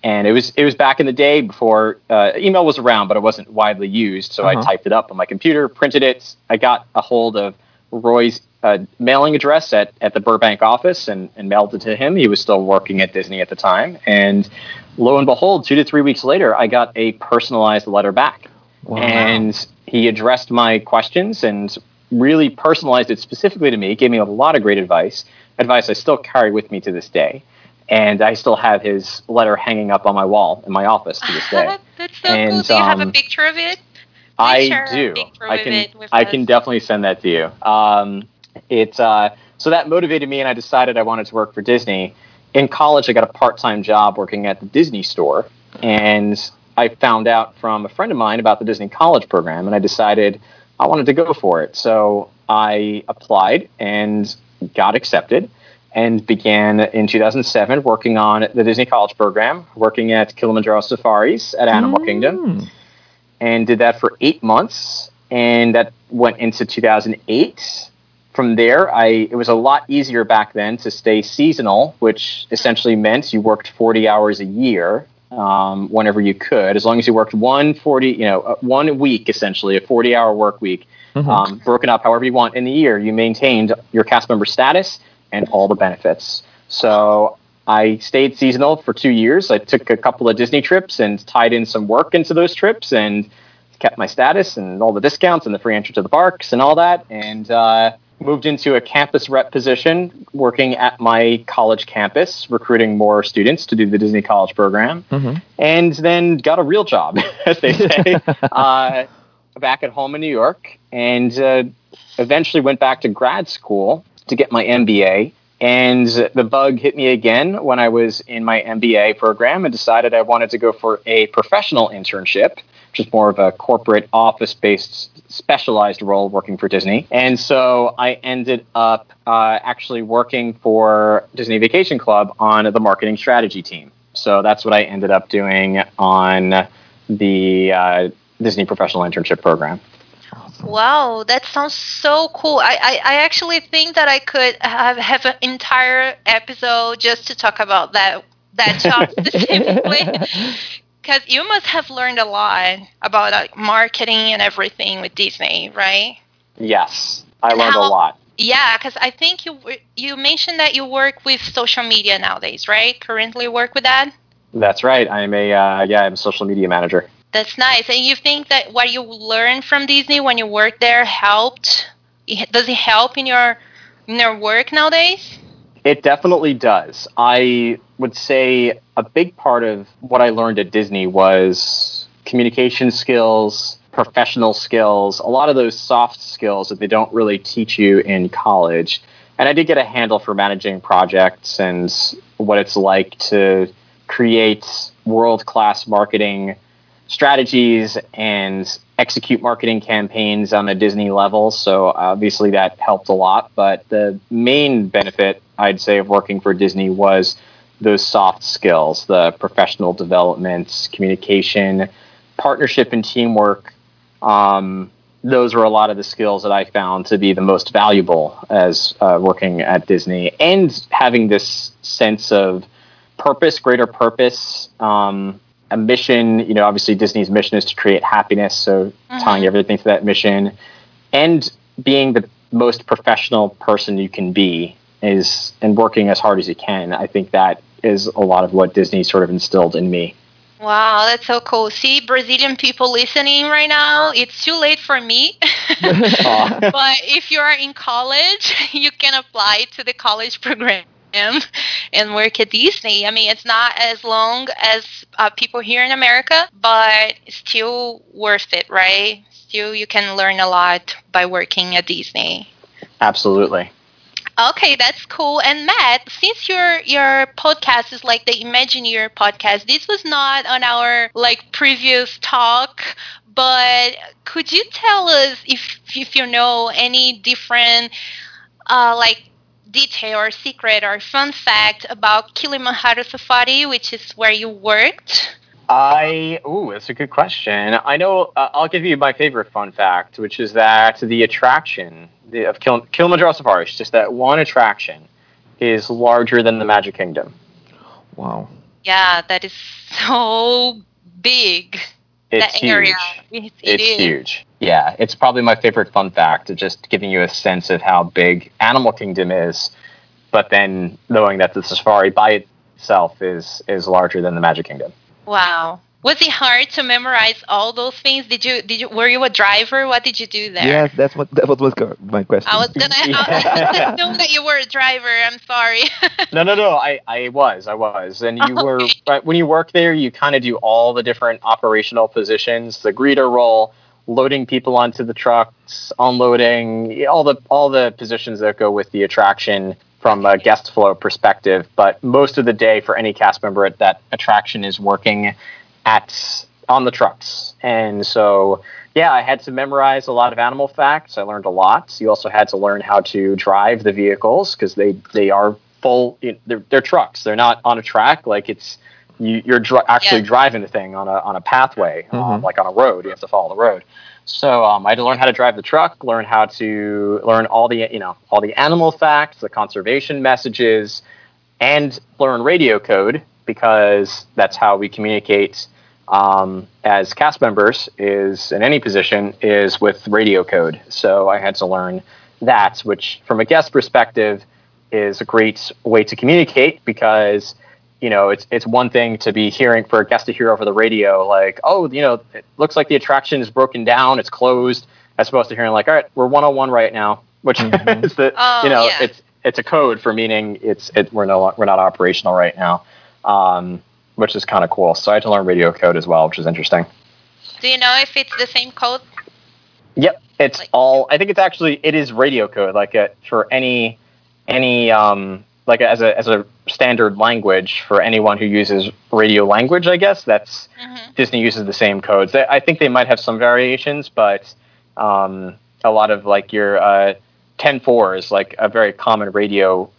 And it was it was back in the day before uh, email was around, but it wasn't widely used. So I Uh-huh. typed it up on my computer, printed it. I got a hold of Roy's uh, mailing address at, at the Burbank office and, and mailed it to him. He was still working at Disney at the time. And lo and behold, two to three weeks later, I got a personalized letter back. Wow. And he addressed my questions and really personalized it specifically to me, gave me a lot of great advice, advice I still carry with me to this day. And I still have his letter hanging up on my wall in my office to this *laughs* day. That's so cool. And, Do you have a um, picture of it? I do. I can. I us. can definitely send that to you. Um, it's uh, so that motivated me, and I decided I wanted to work for Disney. In college, I got a part-time job working at the Disney store, and I found out from a friend of mine about the Disney College program, and I decided I wanted to go for it. So I applied and got accepted. And began in 2007 working on the Disney College program, working at Kilimanjaro Safaris at Animal Kingdom Mm. and did that for eight months, and that went into 2008. From there, I it was a lot easier back then to stay seasonal, which essentially meant you worked 40 hours a year um, whenever you could, as long as you worked one 40, you know, uh, one week essentially, a 40 hour work week, Mhm. um, broken up however you want in the year. You maintained your cast member status and all the benefits. So I stayed seasonal for two years. I took a couple of Disney trips and tied in some work into those trips and kept my status and all the discounts and the free entry to the parks and all that. And uh, moved into a campus rep position working at my college campus, recruiting more students to do the Disney College program. Mhm. And then got a real job, *laughs* as they say, *laughs* uh, back at home in New York. And uh, eventually went back to grad school to get my MBA. And the bug hit me again when I was in my MBA program and decided I wanted to go for a professional internship, which is more of a corporate office based specialized role working for Disney. And so I ended up uh, actually working for Disney Vacation Club on the marketing strategy team. So that's what I ended up doing on the uh, Disney Professional Internship Program. Wow, that sounds so cool. I, I, I actually think that I could have, have an entire episode just to talk about that that job *laughs* specifically. Because you must have learned a lot about like, marketing and everything with Disney, right? Yes, I learned a lot. Yeah, because I think you you mentioned that you work with social media nowadays, right? Currently work with that. That's right. I'm a uh, yeah, I'm a social media manager. That's nice. And you think that what you learned from Disney when you worked there helped? Does it help in your in your work nowadays? It definitely does. I would say a big part of what I learned at Disney was communication skills, professional skills, a lot of those soft skills that they don't really teach you in college. And I did get a handle for managing projects and what it's like to create world class marketing strategies and execute marketing campaigns on a Disney level. So obviously that helped a lot. But the main benefit, I'd say, of working for Disney was those soft skills the professional development, communication, partnership, and teamwork. Um, those were a lot of the skills that I found to be the most valuable as uh, working at Disney and having this sense of purpose, greater purpose, um, a mission. You know, obviously Disney's mission is to create happiness, so mm-hmm. tying everything to that mission, and being the most professional person you can be is and working as hard as you can. I think that is a lot of what Disney sort of instilled in me. Wow, that's so cool. See, Brazilian people listening right now, it's too late for me. *laughs* *laughs* but if you are in college, *laughs* you can apply to the college program and work at Disney. I mean, it's not as long as uh, people here in America, but still worth it, right? Still, you can learn a lot by working at Disney. Absolutely. Okay, that's cool. And Matt, since your your podcast is like the Imagineer podcast, this was not on our like previous talk, but could you tell us if if you know any different uh, like detail or secret or fun fact about Kilimanjaro Safari, which is where you worked? I ooh, that's a good question. I know. Uh, I'll give you my favorite fun fact, which is that the attraction the, of Kil- Kilimanjaro Safari, just that one attraction, is larger than the Magic Kingdom. Wow. Yeah, that is so big. It's that huge. area. It, it it's is. huge. Yeah, it's probably my favorite fun fact of just giving you a sense of how big Animal Kingdom is, but then knowing that the safari by itself is is larger than the Magic Kingdom. Wow. Was it hard to memorize all those things? Did you did you were you a driver? What did you do there? Yes, that's what that was my question. I was gonna I was *laughs* assume that you were a driver. I'm sorry. *laughs* No, no, no. I, I was, I was, and you were Okay. right, when you work there. You kind of do all the different operational positions: the greeter role, loading people onto the trucks, unloading, all the all the positions that go with the attraction from a guest flow perspective. But most of the day for any cast member at that attraction is working at on the trucks, and so yeah, I had to memorize a lot of animal facts. I learned a lot. You also had to learn how to drive the vehicles because they they are full. you know, They're, they're trucks. They're not on a track. Like it's you, you're dri- actually Yeah. driving the thing on a on a pathway, um, Mhm. like on a road. You have to follow the road. So um, I had to learn how to drive the truck, learn how to learn all the you know all the animal facts, the conservation messages, and learn radio code because that's how we communicate um, as cast members is in any position is with radio code. So I had to learn that, which from a guest perspective is a great way to communicate because you know it's it's one thing to be hearing for a guest to hear over the radio like oh you know it looks like the attraction is broken down it's closed as opposed to hearing like all right we're 101 right now which *laughs* Mhm. is the Oh, you know yeah. it's it's a code for meaning it's it we're no we're not operational right now um, which is kind of cool so I had to learn radio code as well which is interesting Do you know if it's the same code? Yep, it's Like- all. I think it's actually it is radio code, like a, for any any um like as a as a standard language for anyone who uses radio language. I guess that's hmm Disney uses the same codes. I think they might have some variations, but um, a lot of like your uh, 10-4 is like a very common radio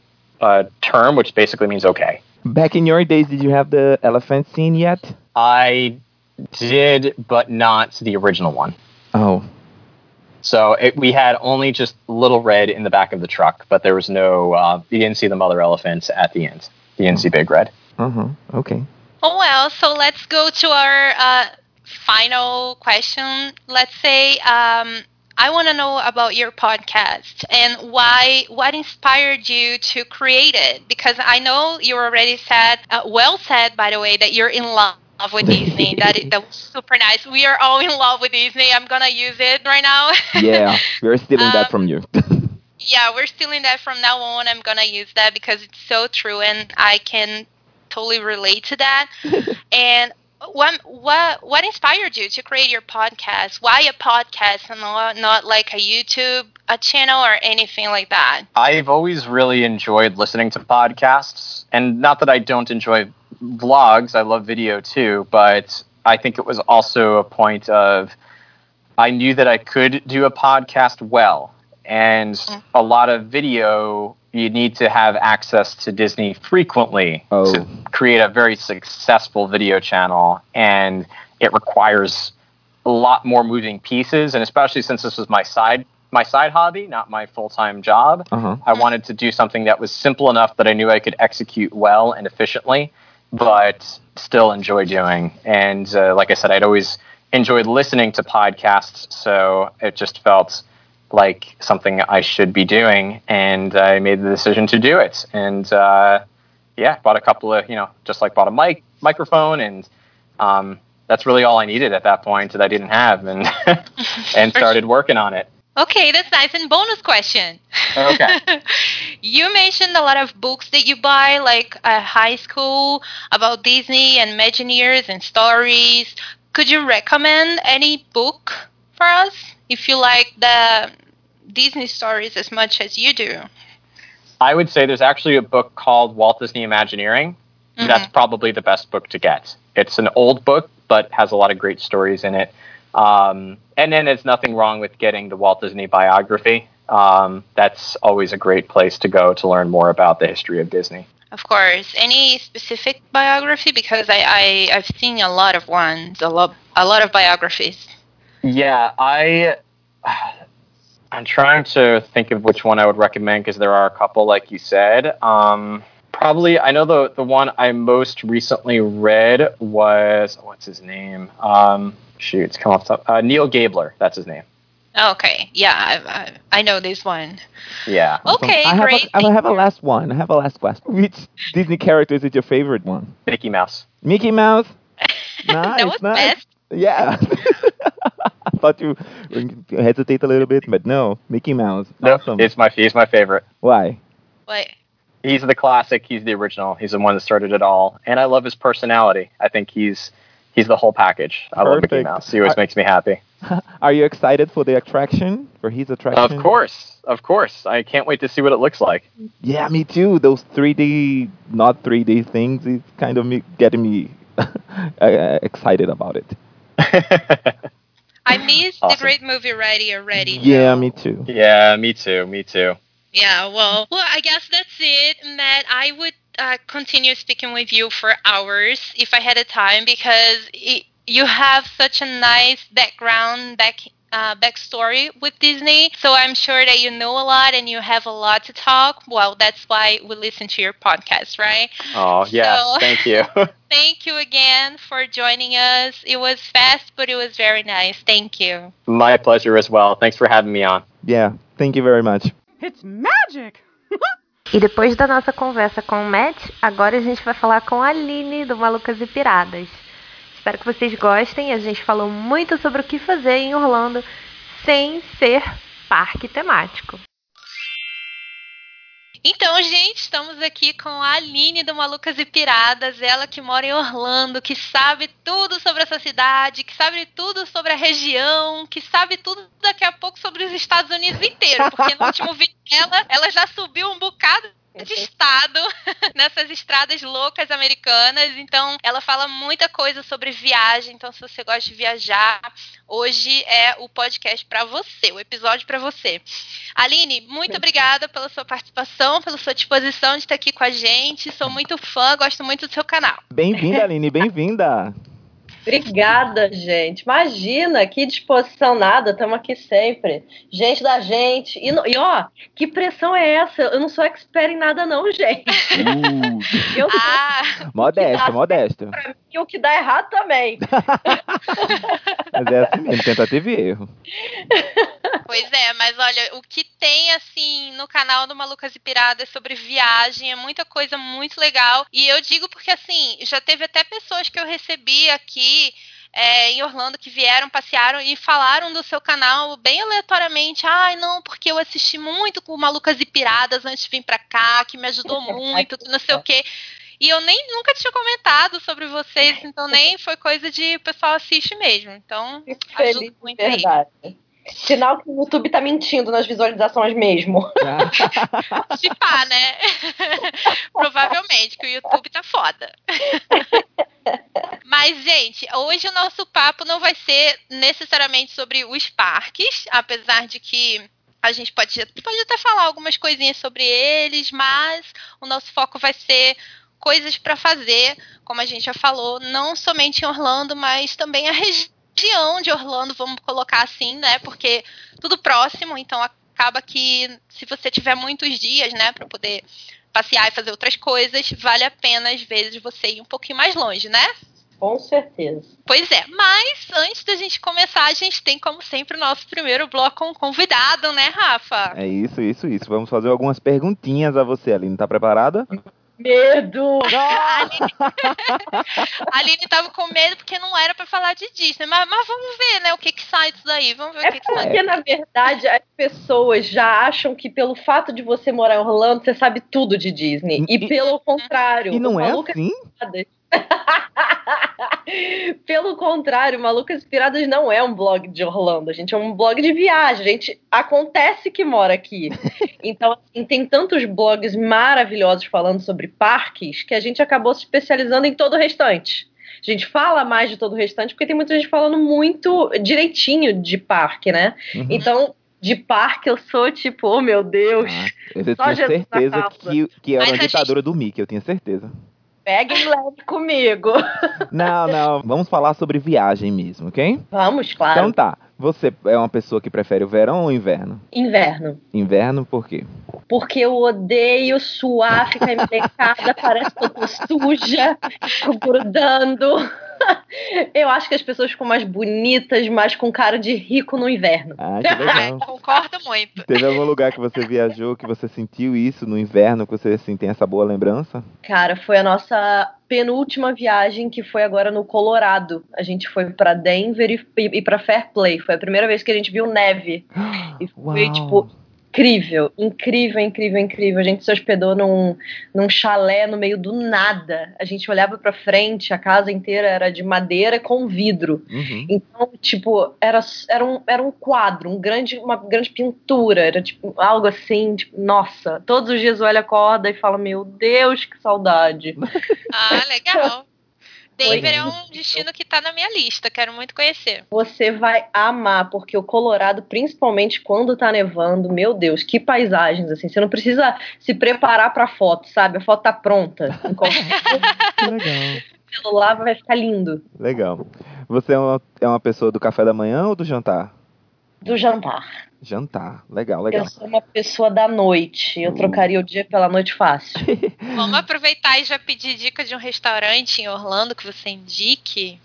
uh, term, which basically means okay. Back in your days, did you have the elephant scene yet? I did, but not the original one. Oh, So it, we had only just Little Red in the back of the truck, but there was no. Uh, you didn't see the mother elephants at the end. You didn't see Big Red. uh huh. Okay. Oh well, so let's go to our uh, final question. Let's say um, I want to know about your podcast and why. What inspired you to create it? Because I know you already said, uh, well said, by the way, that you're in love with Disney. that is that was super nice. We are all in love with Disney. I'm gonna use it right now. *laughs* Yeah, we're stealing that Um, from you. *laughs* yeah, we're stealing that from now on. I'm gonna use that because it's so true, and I can totally relate to that. *laughs* and what what what inspired you to create your podcast? Why a podcast and not not like a YouTube a channel or anything like that? I've always really enjoyed listening to podcasts, and not that I don't enjoy vlogs. I love video too, but I think it was also a point of I knew that I could do a podcast well, and Mm. a lot of video you need to have access to Disney frequently Oh. to create a very successful video channel, and it requires a lot more moving pieces, and especially since this was my side my side hobby, not my full time job. Uh huh. I wanted to do something that was simple enough that I knew I could execute well and efficiently, but still enjoy doing. And uh, like I said, I'd always enjoyed listening to podcasts, so it just felt like something I should be doing, and I made the decision to do it. And uh, yeah, bought a couple of you know, just like bought a mic, microphone, and um, that's really all I needed at that point that I didn't have, and *laughs* and *laughs* started working on it. Okay, that's nice. And bonus question. Okay. *laughs* you mentioned a lot of books that you buy, like at high school, about Disney and Imagineers and stories. Could you recommend any book for us if you like the Disney stories as much as you do? I would say there's actually a book called Walt Disney Imagineering. Mhm. That's probably the best book to get. It's an old book, but has a lot of great stories in it. Um, and then there's nothing wrong with getting the Walt Disney biography. Um, that's always a great place to go to learn more about the history of Disney. Of course. Any specific biography? Because I, I I've seen a lot of ones, a lot a lot of biographies. Yeah, I. I'm trying to think of which one I would recommend because there are a couple, like you said. Um, probably, I know the the one I most recently read was what's his name? Um, shoot, it's come off the top. Uh, Neil Gabler, that's his name. Okay, yeah, I, I, I know this one. Yeah. Okay, I have, great. a, I have a last one. I have a last question. Which Disney character is your favorite one? Mickey Mouse. Mickey Mouse. *laughs* Nice, that was nice. best. Yeah. *laughs* I thought you would hesitate a little bit, but no, Mickey Mouse. No, Awesome. it's my he's my favorite. Why? But He's the classic. He's the original. He's the one that started it all, and I love his personality. I think he's he's the whole package. I love Mickey Perfect. Mouse. He always I- makes me happy. *laughs* Are you excited for the attraction? For his attraction? Of course, of course. I can't wait to see what it looks like. Yeah, me too. Those 3D, not 3D things, is kind of me, getting me *laughs* uh, excited about it. *laughs* I missed Awesome. the great movie Ready already. Yeah, so- me too. yeah, me too. Me too. Yeah, well, well, I guess that's it, Matt. I would uh, continue speaking with you for hours if I had a time because it, you have such a nice background, back uh, backstory with Disney. So I'm sure that you know a lot and you have a lot to talk. Well, that's why we listen to your podcast, right? Oh yes, So- thank you. *laughs* *laughs* Thank you again for joining us. It was fast, but it was very nice. Thank you. My pleasure as well. Thanks for having me on. Yeah, thank you very much. It's magic! *laughs* E depois da nossa conversa com o Matt, agora a gente vai falar com a Aline do Malucas e Piradas. Espero que vocês gostem. A gente falou muito sobre o que fazer em Orlando sem ser parque temático. Então, gente, estamos aqui com a Aline do Malucas e Piradas, ela que mora em Orlando, que sabe tudo sobre essa cidade, que sabe tudo sobre a região, que sabe tudo daqui a pouco sobre os Estados Unidos inteiro, porque no último vídeo dela, ela já subiu um bocado de estado *laughs* nessas estradas loucas americanas. Então, ela fala muita coisa sobre viagem. Então, se você gosta de viajar, hoje é o podcast para você, o episódio para você. Aline, muito obrigada pela sua participação, pela sua disposição de estar aqui com a gente. Sou muito fã, gosto muito do seu canal. Bem-vinda, Aline, bem-vinda. *laughs* Obrigada, gente. Imagina, que disposição nada, estamos aqui sempre. Gente da gente. E, e, ó, que pressão é essa? Eu não sou expert em nada, não, gente. Uh, Eu Ah, modesto, modesto. e o que dá errado também. *laughs* Mas é assim mesmo, tentativa e erro. pois é, mas olha, o que tem assim no canal do Malucas e Piradas sobre viagem é muita coisa muito legal. E eu digo porque assim, já teve até pessoas que eu recebi aqui é, em Orlando que vieram, passearam e falaram do seu canal bem aleatoriamente. Ai, não, porque eu assisti muito com Malucas e Piradas antes de vir pra cá, que me ajudou *laughs* muito, não sei o quê. E eu nem nunca tinha comentado sobre vocês, então nem foi coisa de o pessoal assiste mesmo. Então, ajuda muito aí. Sinal que o YouTube tá mentindo nas visualizações mesmo. *laughs* Se pá, né? *laughs* Provavelmente, que o YouTube tá foda. Mas, gente, hoje o nosso papo não vai ser necessariamente sobre os parques, apesar de que a gente pode, pode até falar algumas coisinhas sobre eles, mas o nosso foco vai ser coisas para fazer, como a gente já falou, não somente em Orlando, mas também a região de Orlando, vamos colocar assim, né? Porque tudo próximo, então acaba que se você tiver muitos dias, né, para poder passear e fazer outras coisas, vale a pena às vezes você ir um pouquinho mais longe, né? Com certeza. Pois é, mas antes da gente começar, a gente tem, como sempre, o nosso primeiro bloco com um convidado, né, Rafa? É isso, isso, isso. Vamos fazer algumas perguntinhas a você, Aline. Tá preparada? Medo! A Aline, *laughs* a Aline tava com medo porque não era pra falar de Disney. Mas, mas vamos ver, né, o que que sai disso daí. Vamos ver É o que que sai. porque, na verdade, as pessoas já acham que pelo fato de você morar em Orlando, você sabe tudo de Disney. E, E- pelo contrário, E não é Malucas assim? Inspiradas- *laughs* Pelo contrário, Malucas Inspiradas não é um blog de Orlando, a gente é um blog de viagem, a gente acontece que mora aqui. *laughs* Então, assim, tem tantos blogs maravilhosos falando sobre parques que a gente acabou se especializando em todo o restante. A gente fala mais de todo o restante porque tem muita gente falando muito direitinho de parque, né? Uhum. Então, de parque eu sou tipo, oh meu Deus, Ah, eu tinha Só Jesus na certeza que, que era Mas uma a gente- ditadura do Mickey, eu tinha certeza. Peguem leve comigo. *laughs* Não, não, vamos falar sobre viagem mesmo, ok? Vamos, claro. Então tá, você é uma pessoa que prefere o verão ou o inverno? Inverno. Inverno por quê? Porque eu odeio suar, ficar embrecada, *laughs* parece que eu tô suja, *laughs* fico grudando. *laughs* Eu acho que as pessoas ficam mais bonitas, mais com cara de rico no inverno. Ah, que *laughs* É, legal. concordo muito. Teve algum lugar que você viajou que você sentiu isso no inverno, que você assim, tem essa boa lembrança? Cara, foi a nossa penúltima viagem que foi agora no Colorado. A gente foi pra Denver e, e para Fairplay. Foi a primeira vez que a gente viu neve. *gasps* E foi, Uau. tipo, incrível, incrível, incrível, incrível. A gente se hospedou num, num chalé no meio do nada. A gente olhava pra frente, a casa inteira era de madeira com vidro. Uhum. Então, tipo, era, era, um, era um quadro, um grande, uma grande pintura. Era tipo algo assim, tipo, nossa. Todos os dias o Hélio acorda e fala: Meu Deus, que saudade. Ah, legal. *laughs* Denver é um destino que tá na minha lista, quero muito conhecer. Você vai amar, porque o Colorado, principalmente quando tá nevando, meu Deus, que paisagens, assim. Você não precisa se preparar pra foto, sabe? A foto tá pronta. *laughs* Em qualquer Que legal. *laughs* celular vai ficar lindo. Legal. Você é uma, é uma pessoa do café da manhã ou do jantar? Do jantar. Jantar. Legal, legal. Eu sou uma pessoa da noite. Eu trocaria o dia pela noite fácil. *laughs* Vamos aproveitar e já pedir dica de um restaurante em Orlando que você indique.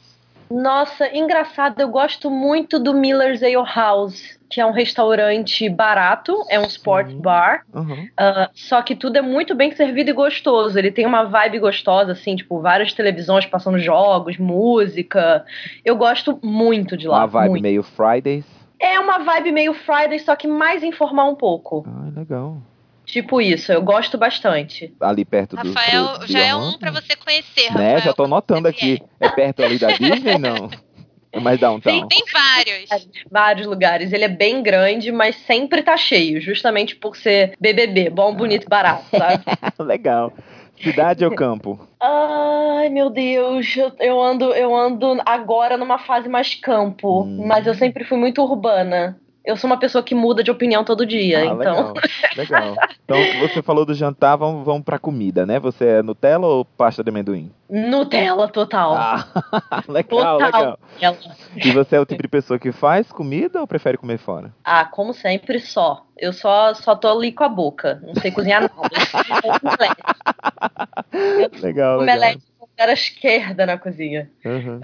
Nossa, engraçado, eu gosto muito do Miller's Ale House, que é um restaurante barato, é um sport Sim. bar. Uhum. Ah, só que tudo é muito bem servido e gostoso. Ele tem uma vibe gostosa, assim, tipo, várias televisões passando jogos, música. Eu gosto muito de lá. Uma vibe muito. meio Fridays. É uma vibe meio Friday, só que mais informal um pouco. Ah, legal. Tipo isso, eu gosto bastante. Ali perto do. Rafael, já é um pra você conhecer, Rafael. Né, já tô notando aqui. vier. É perto ali da *laughs* Disney, não? É mais downtown. Tem vários. Vários lugares. Ele é bem grande, mas sempre tá cheio, justamente por ser BBB, bom, bonito e barato, sabe? *laughs* Legal. Cidade ou *laughs* campo? Ai, meu Deus, eu, ando, eu ando agora numa fase mais campo, Hum. mas eu sempre fui muito urbana. Eu sou uma pessoa que muda de opinião todo dia, Ah, então. legal. legal. Então, *laughs* você falou do jantar, vamos, vamos pra comida, né? Você é Nutella ou pasta de amendoim? Nutella total. Ah, *laughs* legal, total. legal. Nutella. E você é o tipo de pessoa que faz comida ou prefere comer fora? Ah, como sempre, só. Eu só, só tô ali com a boca. Não sei cozinhar nada. Eu. *laughs* Legal, legal. Omelete com cara esquerda na cozinha. Uhum.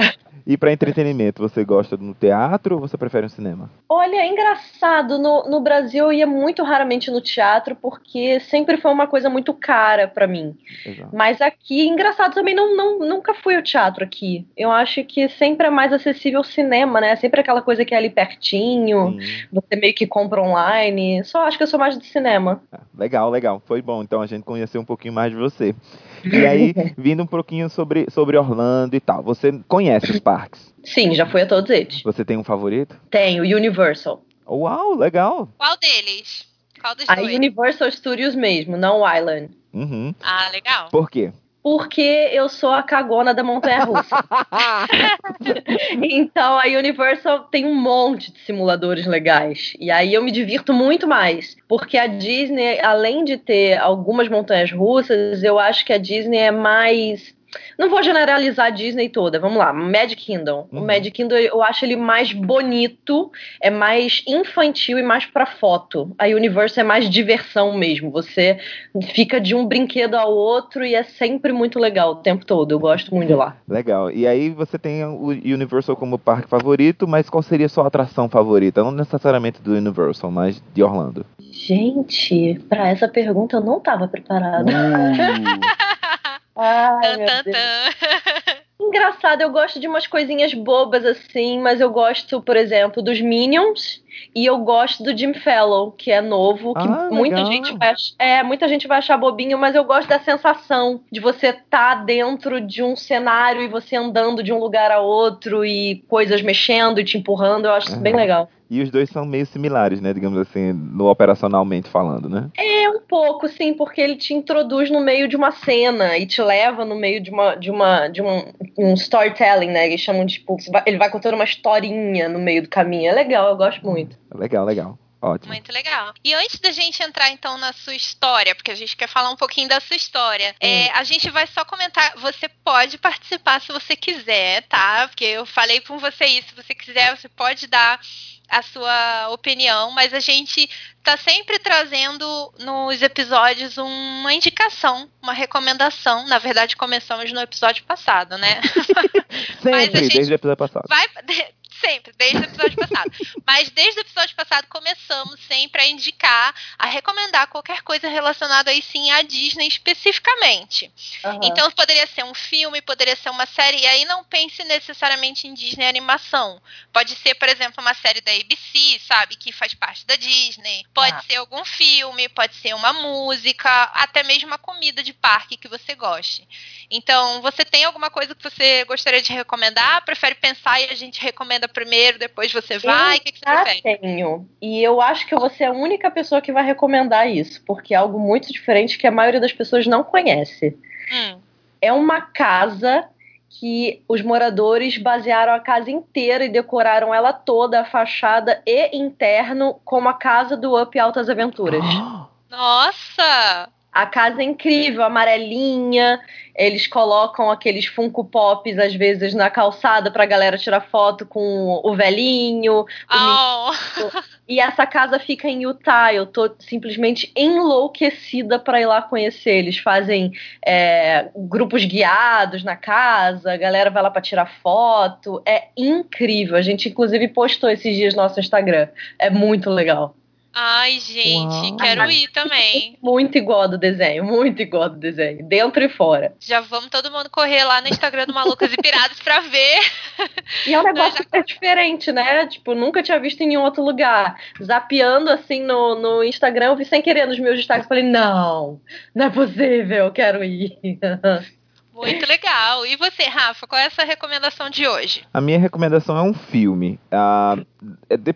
E pra entretenimento, você gosta no teatro ou você prefere um cinema? Olha, é engraçado. No, no Brasil eu ia muito raramente no teatro porque sempre foi uma coisa muito cara pra mim. Exato. Mas aqui, engraçado também, não, não, nunca fui ao teatro aqui. Eu acho que sempre é mais acessível o cinema, né? Sempre aquela coisa que é ali pertinho, Sim. você meio que compra online. Só acho que eu sou mais de cinema. Ah, Legal, legal. Foi bom. Então a gente conheceu um pouquinho mais de você. E aí, *laughs* vindo um pouquinho sobre, sobre Orlando e tal. Você conhece parques? Sim, já fui a todos eles. Você tem um favorito? Tenho Universal. Uau, legal. Qual deles? Qual dos A dois? Universal Studios mesmo, não o Island. Uhum. Ah, legal. Por quê? Porque eu sou a cagona da montanha russa. *laughs* então a Universal tem um monte de simuladores legais. E aí eu me divirto muito mais. Porque a Disney, além de ter algumas montanhas russas, eu acho que a Disney é mais Não vou generalizar a Disney toda. Vamos lá. Magic Kingdom. Uhum. O Magic Kingdom eu acho ele mais bonito, é mais infantil e mais pra foto. A Universal é mais diversão mesmo. Você fica de um brinquedo ao outro e é sempre muito legal o tempo todo. Eu gosto muito de lá. Legal. E aí você tem o Universal como parque favorito, mas qual seria a sua atração favorita? Não necessariamente do Universal, mas de Orlando. Gente, pra essa pergunta eu não tava preparada. *laughs* Ai, Tan, meu tan, Deus. tan. *laughs* Engraçado, eu gosto de umas coisinhas bobas assim, mas eu gosto, por exemplo, dos Minions e eu gosto do Jim Fellow, que é novo, que Ah, muita legal. gente vai é, muita gente vai achar bobinho, mas eu gosto da sensação de você estar dentro de um cenário e você andando de um lugar a outro e coisas mexendo e te empurrando, eu acho isso bem legal. E os dois são meio similares, né? Digamos assim, no operacionalmente falando, né? É um pouco, sim, porque ele te introduz no meio de uma cena e te leva no meio de uma de uma de um, um storytelling, né? Eles chamam de tipo, ele vai contando uma historinha no meio do caminho. É legal, eu gosto muito. Legal, legal. Ótimo. Muito legal. E antes da gente entrar então na sua história, porque a gente quer falar um pouquinho da sua história, é, a gente vai só comentar. Você pode participar se você quiser, tá? Porque eu falei com você isso. Se você quiser, você pode dar a sua opinião, mas a gente tá sempre trazendo nos episódios uma indicação, uma recomendação. Na verdade, começamos no episódio passado, né? *laughs* Mas a Sempre, gente- desde o episódio passado. Vai sempre, desde o episódio passado. Mas desde o episódio passado começamos sempre a indicar, a recomendar qualquer coisa relacionada aí sim à Disney especificamente. Então poderia ser um filme, poderia ser uma série, e aí não pense necessariamente em Disney animação. Pode ser, por exemplo, uma série da ABC, sabe, que faz parte da Disney. Pode Ah. ser algum filme, pode ser uma música, até mesmo uma comida de parque que você goste. Então, você tem alguma coisa que você gostaria de recomendar? Prefere pensar e a gente recomenda primeiro, depois você vai? O que, que você prefere? tenho. E eu acho que vou ser a única pessoa que vai recomendar isso, porque é algo muito diferente que a maioria das pessoas não conhece. Hum. É uma casa que os moradores basearam a casa inteira e decoraram ela toda, a fachada e interno, como a casa do Up Altas Aventuras. Nossa! A casa é incrível, amarelinha. Eles colocam aqueles Funko Pops, às vezes, na calçada pra galera tirar foto com o velhinho. o Oh. E essa casa fica em Utah. Eu tô simplesmente enlouquecida pra ir lá conhecer. Eles fazem é, grupos guiados na casa, a galera vai lá pra tirar foto. É incrível. A gente, inclusive, postou esses dias no nosso Instagram. É muito legal. Ai, gente, Uau. quero ir também. *laughs* Muito igual do desenho, muito igual do desenho, dentro e fora. Já vamos todo mundo correr lá no Instagram do Malucas e Piradas pra ver. E é um *laughs* negócio super diferente, né? Tipo, nunca tinha visto em nenhum outro lugar. Zapeando assim no, no Instagram, eu vi sem querer nos meus destaques. Falei, não, não é possível, eu quero ir. *laughs* Muito legal. E você, Rafa, qual é essa recomendação de hoje? A minha recomendação é um filme. Ah, é de-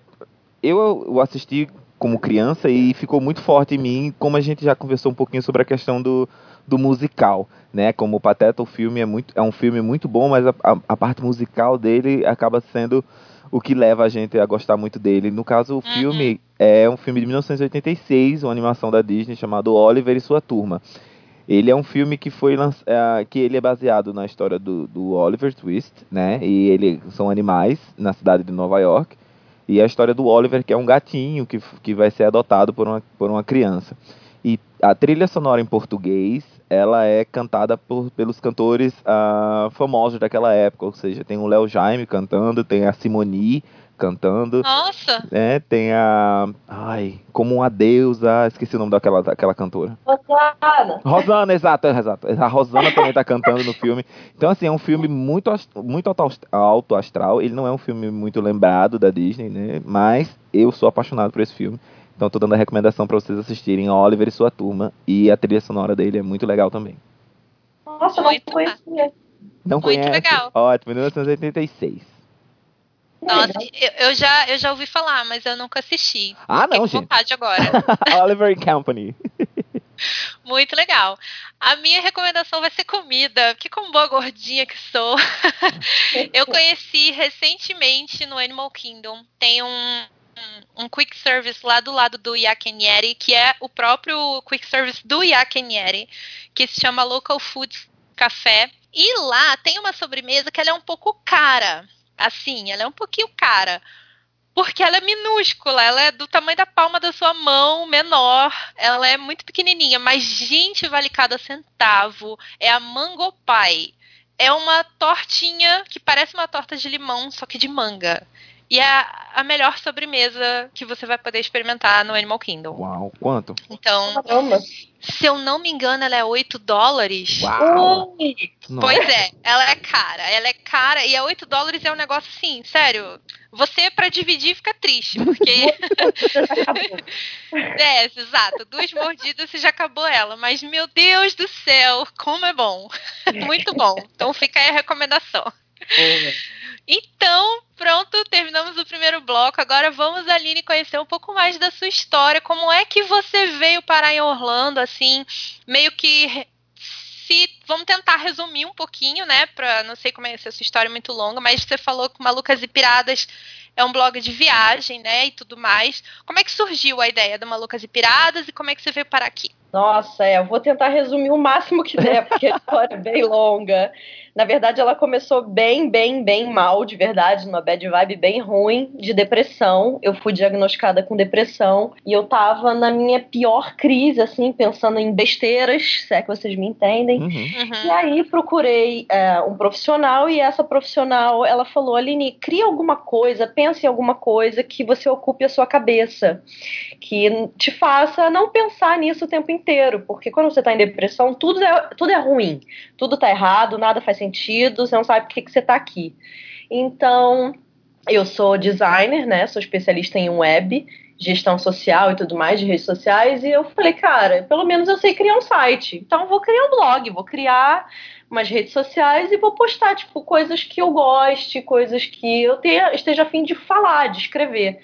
eu o assisti como criança e ficou muito forte em mim, como a gente já conversou um pouquinho sobre a questão do, do musical, né? Como o Pateta, o filme é muito é um filme muito bom, mas a, a, a parte musical dele acaba sendo o que leva a gente a gostar muito dele. No caso, o filme é um filme de 1986, uma animação da Disney chamado Oliver e sua turma. Ele é um filme que foi lanç- é, que ele é baseado na história do, do Oliver Twist, né? E ele são animais na cidade de Nova York. E a história do Oliver, que é um gatinho que, que vai ser adotado por uma, por uma criança. E a trilha sonora em português, ela é cantada por, pelos cantores ah, famosos daquela época. Ou seja, tem o Léo Jaime cantando, tem a Simoni cantando. Nossa! né? Tem a. Ai, como uma deusa. Esqueci o nome daquela, daquela cantora. Rosana, Rosana, exato, exato. A Rosana também tá cantando no filme. Então, assim, é um filme muito, muito alto- astral. Ele não é um filme muito lembrado da Disney, né? Mas eu sou apaixonado por esse filme. Então, tô dando a recomendação para vocês assistirem Oliver e sua turma. E a trilha sonora dele é muito legal também. nossa, eu não Muito conhecia. Não Muito conhece? legal. Ótimo, 1986. Nossa, eu, eu já, eu já ouvi falar, mas eu nunca assisti. Ah, Fiquei não, gente. vontade agora. *laughs* Oliver Company. *laughs* Muito legal. A minha recomendação vai ser comida, porque como boa gordinha que sou, *laughs* eu conheci recentemente no Animal Kingdom. Tem um, um, um quick service lá do lado do Yak and Yeti, que é o próprio quick service do Yak and Yeti, que se chama Local Foods Café. E lá tem uma sobremesa que ela é um pouco cara. Assim, ela é um pouquinho cara. Porque ela é minúscula, ela é do tamanho da palma da sua mão, menor. Ela é muito pequenininha, mas gente, vale cada centavo. É a Mango Pie. É uma tortinha que parece uma torta de limão, só que de manga. E é a melhor sobremesa que você vai poder experimentar no Animal Kingdom. Uau, quanto? Então, Caramba. se eu não me engano, ela é 8 dólares. Uau! Ui, Pois é, ela é cara. Ela é cara e a 8 dólares é um negócio assim, sério. Você, pra dividir, fica triste, porque. *laughs* é, exato. Duas mordidas você já acabou ela. Mas, meu Deus do céu, como é bom. *laughs* Muito bom. Então fica aí a recomendação. Então, pronto, terminamos o primeiro bloco. Agora vamos, Aline, conhecer um pouco mais da sua história. Como é que você veio parar em Orlando, assim, meio que. Se, vamos tentar resumir um pouquinho, né? Pra, não sei como é se a sua história é muito longa, mas você falou que Malucas e Piradas é um blog de viagem, né? E tudo mais. Como é que surgiu a ideia do Malucas e Piradas e como é que você veio parar aqui? Nossa, é, eu vou tentar resumir o máximo que der, porque a história é bem longa. Na verdade, ela começou bem, bem, bem mal, de verdade, numa bad vibe bem ruim, de depressão. Eu fui diagnosticada com depressão e eu tava na minha pior crise, assim, pensando em besteiras, se é que vocês me entendem. Uhum. Uhum. E aí procurei é, um profissional e essa profissional ela falou, Aline, cria alguma coisa, pense em alguma coisa que você ocupe a sua cabeça, que te faça não pensar nisso o tempo inteiro, porque quando você tá em depressão tudo é, tudo é ruim, tudo tá errado, nada faz sentido, você não sabe por que, que você tá aqui. Então, eu sou designer, né? Sou especialista em web, gestão social e tudo mais de redes sociais. E eu falei, cara, pelo menos eu sei criar um site. Então, vou criar um blog, vou criar umas redes sociais e vou postar, tipo, coisas que eu goste, coisas que eu tenha, esteja afim de falar, de escrever.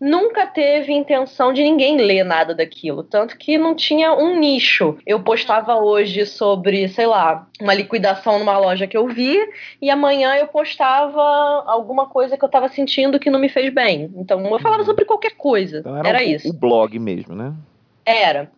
Nunca teve intenção de ninguém ler nada daquilo, tanto que não tinha um nicho. Eu postava hoje sobre, sei lá, uma liquidação numa loja que eu vi, e amanhã eu postava alguma coisa que eu tava sentindo que não me fez bem. Então eu falava sobre qualquer coisa. Então era, era isso. o blog mesmo, né? Era.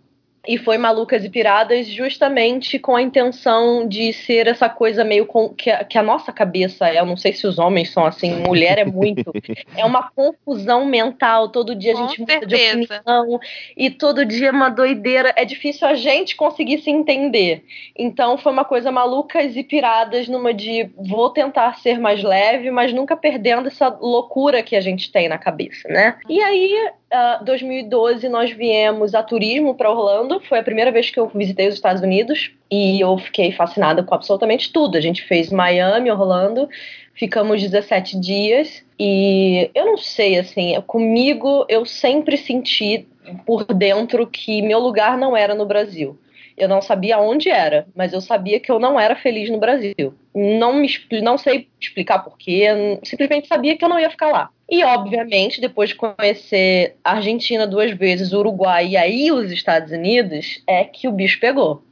E foi Malucas e Piradas justamente com a intenção de ser essa coisa meio com, que, a, que a nossa cabeça é. Eu não sei se os homens são assim, mulher é muito. *laughs* é uma confusão mental. Todo dia a Com gente muda de opinião. E todo dia é uma doideira. É difícil a gente conseguir se entender. Então foi uma coisa malucas e piradas numa de vou tentar ser mais leve, mas nunca perdendo essa loucura que a gente tem na cabeça, né? E aí, ah, 2012, nós viemos a turismo para Orlando. Foi a primeira vez que eu visitei os Estados Unidos e eu fiquei fascinada com absolutamente tudo. A gente fez Miami, Orlando, ficamos 17 dias e eu não sei, assim, comigo eu sempre senti por dentro que meu lugar não era no Brasil. Eu não sabia onde era, mas eu sabia que eu não era feliz no Brasil. Não me não sei explicar porquê, simplesmente sabia que eu não ia ficar lá. E obviamente, depois de conhecer a Argentina duas vezes, o Uruguai e aí os Estados Unidos, é que o bicho pegou.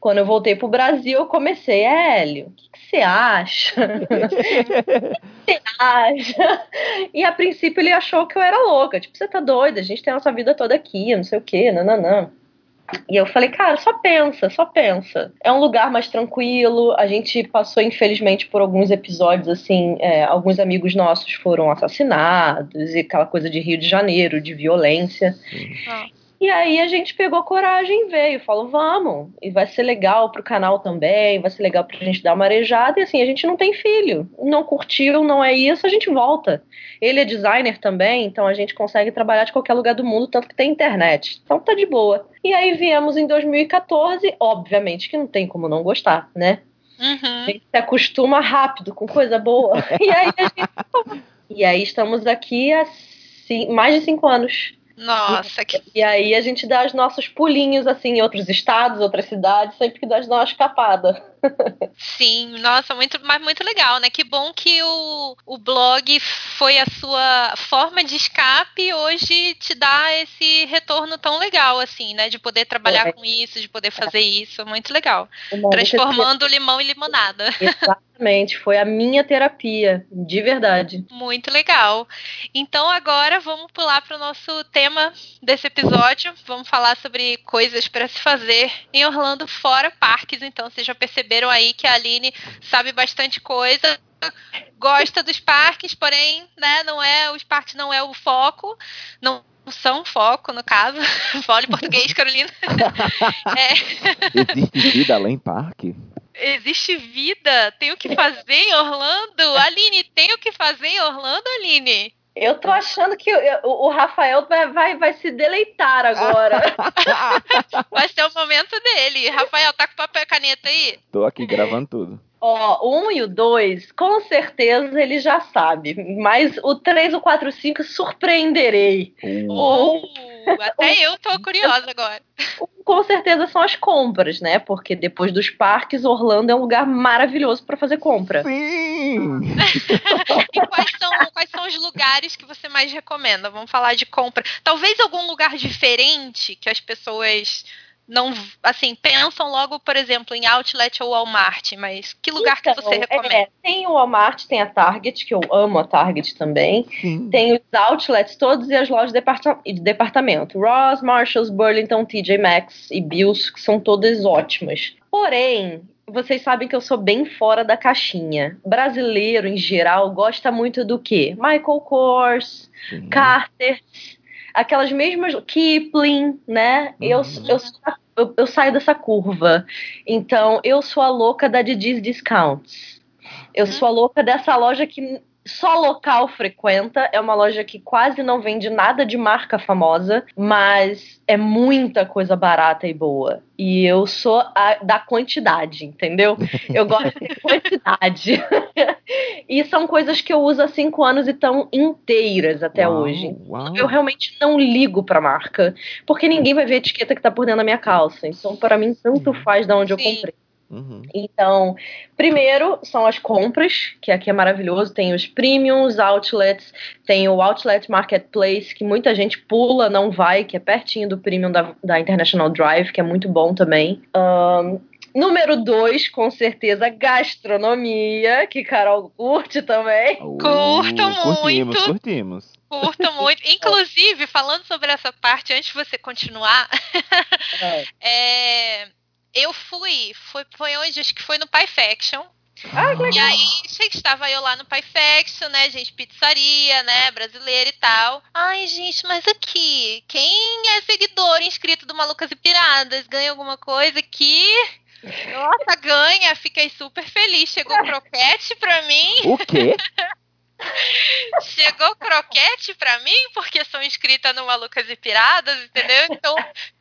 Quando eu voltei pro Brasil, eu comecei, Hélio, o que que você acha? *laughs* você acha? E a princípio ele achou que eu era louca. Tipo, você tá doida, a gente tem a nossa vida toda aqui, não sei o quê, nananã. E eu falei, cara, só pensa, só pensa. É um lugar mais tranquilo. A gente passou, infelizmente, por alguns episódios, assim, é, alguns amigos nossos foram assassinados e aquela coisa de Rio de Janeiro, de violência. Ah. E aí a gente pegou coragem e veio, falou, vamos, e vai ser legal pro canal também, vai ser legal pra gente dar uma arejada, e assim, a gente não tem filho, não curtiu, não é isso, a gente volta. Ele é designer também, então a gente consegue trabalhar de qualquer lugar do mundo, tanto que tem internet, então tá de boa. E aí viemos em 2014, obviamente que não tem como não gostar, né? A Uhum. gente se acostuma rápido com coisa boa, *laughs* e aí a gente... E aí estamos aqui há mais de cinco anos. Nossa, que E aí a gente dá os nossos pulinhos assim em outros estados, outras cidades, sempre que dá dar uma escapada. Sim, nossa, muito, mas muito legal, né? Que bom que o, o blog foi a sua forma de escape e hoje te dá esse retorno tão legal, assim, né? De poder trabalhar É. com isso, de poder fazer isso, muito legal. Uma Transformando limão em limonada. *laughs* Exatamente, foi a minha terapia, de verdade. Muito legal. Então agora vamos pular para o nosso tema desse episódio. Vamos falar sobre coisas para se fazer em Orlando fora parques. Então vocês já perceberam aí que a Aline sabe bastante coisa. Gosta dos parques, porém, né, não é, os parques não é o foco, não são foco, no caso. *laughs* Fala em português, *laughs* Carolina. *laughs* é. Existe vida além parque? Existe vida? Tem o que fazer em Orlando? Aline, tem o que fazer em Orlando, Aline? Eu tô achando que o, Rafael vai, vai, vai se deleitar agora. *laughs* vai ser o momento dele. Rafael, tá com papel e caneta aí? Tô aqui gravando tudo. Ó, o 1 e o 2, com certeza ele já sabe. Mas o 3, o 4 e o 5, surpreenderei. Uh. Até eu tô *laughs* curiosa agora. Com certeza são as compras, né? Porque depois dos parques, Orlando é um lugar maravilhoso para fazer compra. Sim! *laughs* e quais são, quais são os lugares que você mais recomenda? Vamos falar de compra. Talvez algum lugar diferente que as pessoas não assim pensam logo, por exemplo, em Outlet ou Walmart, mas que lugar então, que você recomenda? É, tem o Walmart, tem a Target, que eu amo a Target também. Sim. Tem os outlets todos e as lojas de departamento. Ross, Marshalls, Burlington, TJ Maxx e Bills, que são todas ótimas. Porém, vocês sabem que eu sou bem fora da caixinha. Brasileiro, em geral, gosta muito do quê? Michael Kors, Carter, aquelas mesmas Kipling, né? Eu, uhum. eu, eu, eu, saio dessa curva. Então, eu sou a louca da Didi's Discounts. Eu uhum. sou a louca dessa loja que só local frequenta. É uma loja que quase não vende nada de marca famosa, mas é muita coisa barata e boa. E eu sou a, da quantidade, entendeu? *laughs* Eu gosto de quantidade. *laughs* e são coisas que eu uso há cinco anos e estão inteiras até uau, hoje. Uau. Eu realmente não ligo pra marca, porque ninguém vai ver a etiqueta que tá por dentro da minha calça. Então, para mim, tanto faz de onde Sim. eu comprei. Uhum. Então, primeiro são as compras, que aqui é maravilhoso. Tem os premiums, outlets, tem o Outlet Marketplace, que muita gente pula, não vai, que é pertinho do premium da, da International Drive, que é muito bom também. Um, Número dois, com certeza, gastronomia, que Carol curte também. Uh, Curto muito. Curtimos, curtimos. Curto muito. *laughs* Inclusive, falando sobre essa parte, antes de você continuar, é. *laughs* é eu fui, foi, foi onde? Acho que foi no Pie Faction. Ah, que legal. E aí, estava eu lá no Pie Faction, né, gente, pizzaria, né, brasileira e tal. Ai, gente, mas aqui, quem é seguidor inscrito do Malucas e Piradas ganha alguma coisa aqui? Nossa, ganha, fiquei super feliz. Chegou croquete pra mim. O quê? *laughs* Chegou croquete pra mim, porque sou inscrita no Malucas e Piradas, entendeu? Então,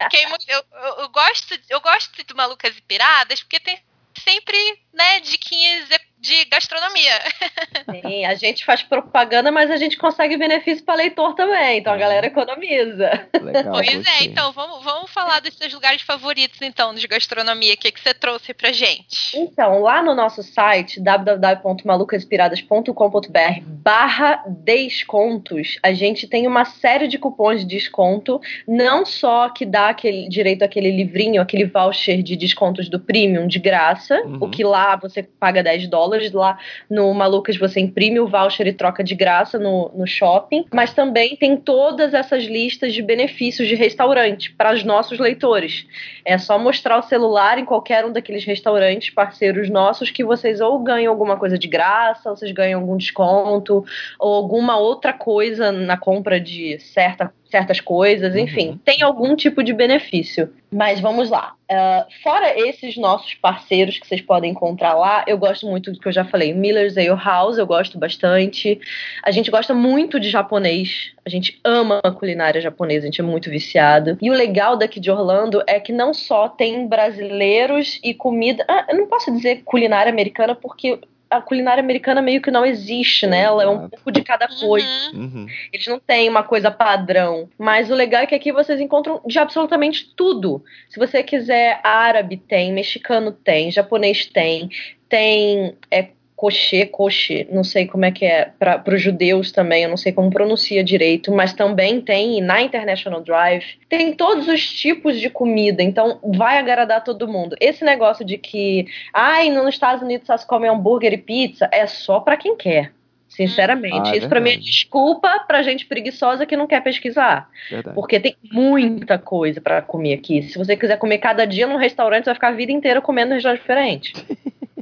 quem, eu, eu, gosto, eu gosto do Malucas e Piradas porque tem sempre, né, diquinhas de gastronomia. *laughs* Sim, a gente faz propaganda, mas a gente consegue benefício para leitor também, então a galera economiza. Legal, pois é, então vamos, vamos falar dos seus lugares favoritos então de gastronomia, o que, que você trouxe pra gente? Então, lá no nosso site www.malucasinspiradas.com.br barra descontos, a gente tem uma série de cupons de desconto, não só que dá aquele direito àquele livrinho, aquele voucher de descontos do premium de graça, uhum. o que lá você paga 10 dólares dólares. Lá no Malucas você imprime o voucher e troca de graça no, no shopping. Mas também tem todas essas listas de benefícios de restaurante para os nossos leitores. É só mostrar o celular em qualquer um daqueles restaurantes parceiros nossos que vocês ou ganham alguma coisa de graça, ou vocês ganham algum desconto, ou alguma outra coisa na compra de certa certas coisas, enfim, uhum. tem algum tipo de benefício. Mas vamos lá. Uh, fora esses nossos parceiros que vocês podem encontrar lá, eu gosto muito do que eu já falei. Miller's Ale House, eu gosto bastante. A gente gosta muito de japonês. A gente ama a culinária japonesa, a gente é muito viciado. E o legal daqui de Orlando é que não só tem brasileiros e comida. Ah, eu não posso dizer culinária americana porque a culinária americana meio que não existe, né? Ela é um pouco de cada coisa. Uhum. Eles não têm uma coisa padrão. Mas o legal é que aqui vocês encontram de absolutamente tudo. Se você quiser árabe, tem, mexicano tem, japonês tem, tem é, Coche, Coche, não sei como é que é, para os judeus também, eu não sei como pronuncia direito, mas também tem na International Drive, tem todos os tipos de comida, então vai agradar todo mundo. Esse negócio de que, ai, nos Estados Unidos só se come hambúrguer e pizza, é só para quem quer. Sinceramente, Ah, é isso pra mim é desculpa pra gente preguiçosa que não quer pesquisar. Verdade. Porque tem muita coisa pra comer aqui. Se você quiser comer cada dia num restaurante, você vai ficar a vida inteira comendo em restaurante diferente. *laughs*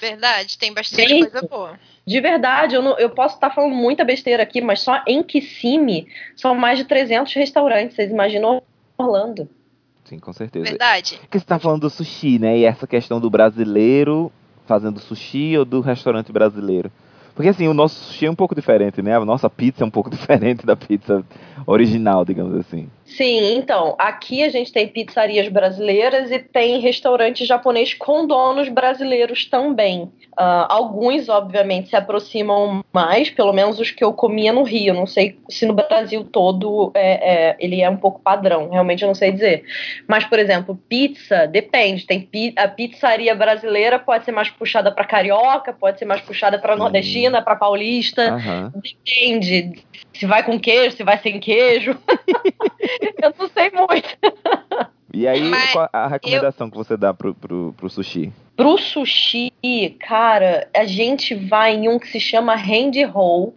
Verdade, tem bastante Gente. coisa boa. De verdade, eu, não- eu posso estar falando muita besteira aqui, mas só em Kissimmee são mais de 300 restaurantes. Vocês imaginam Orlando? Sim, com certeza. Verdade. Porque você tá falando do sushi, né? E essa questão do brasileiro fazendo sushi ou do restaurante brasileiro. Porque assim, o nosso sushi é um pouco diferente, né? A nossa pizza é um pouco *laughs* diferente da pizza original, digamos assim. Sim, então, aqui a gente tem pizzarias brasileiras e tem restaurantes japoneses com donos brasileiros também. Ah, alguns, obviamente, se aproximam mais, pelo menos os que eu comia no Rio. Não sei se no Brasil todo é, é, ele é um pouco padrão, realmente eu não sei dizer. Mas, por exemplo, pizza, depende. Tem pi- a pizzaria brasileira pode ser mais puxada para carioca, pode ser mais puxada para nordestina, para paulista. Aham. Depende se vai com queijo, se vai sem queijo. *laughs* eu não sei muito. E aí, Mas qual a recomendação que você dá pro, pro, pro sushi? Pro sushi, cara, a gente vai em um que se chama Hand Roll,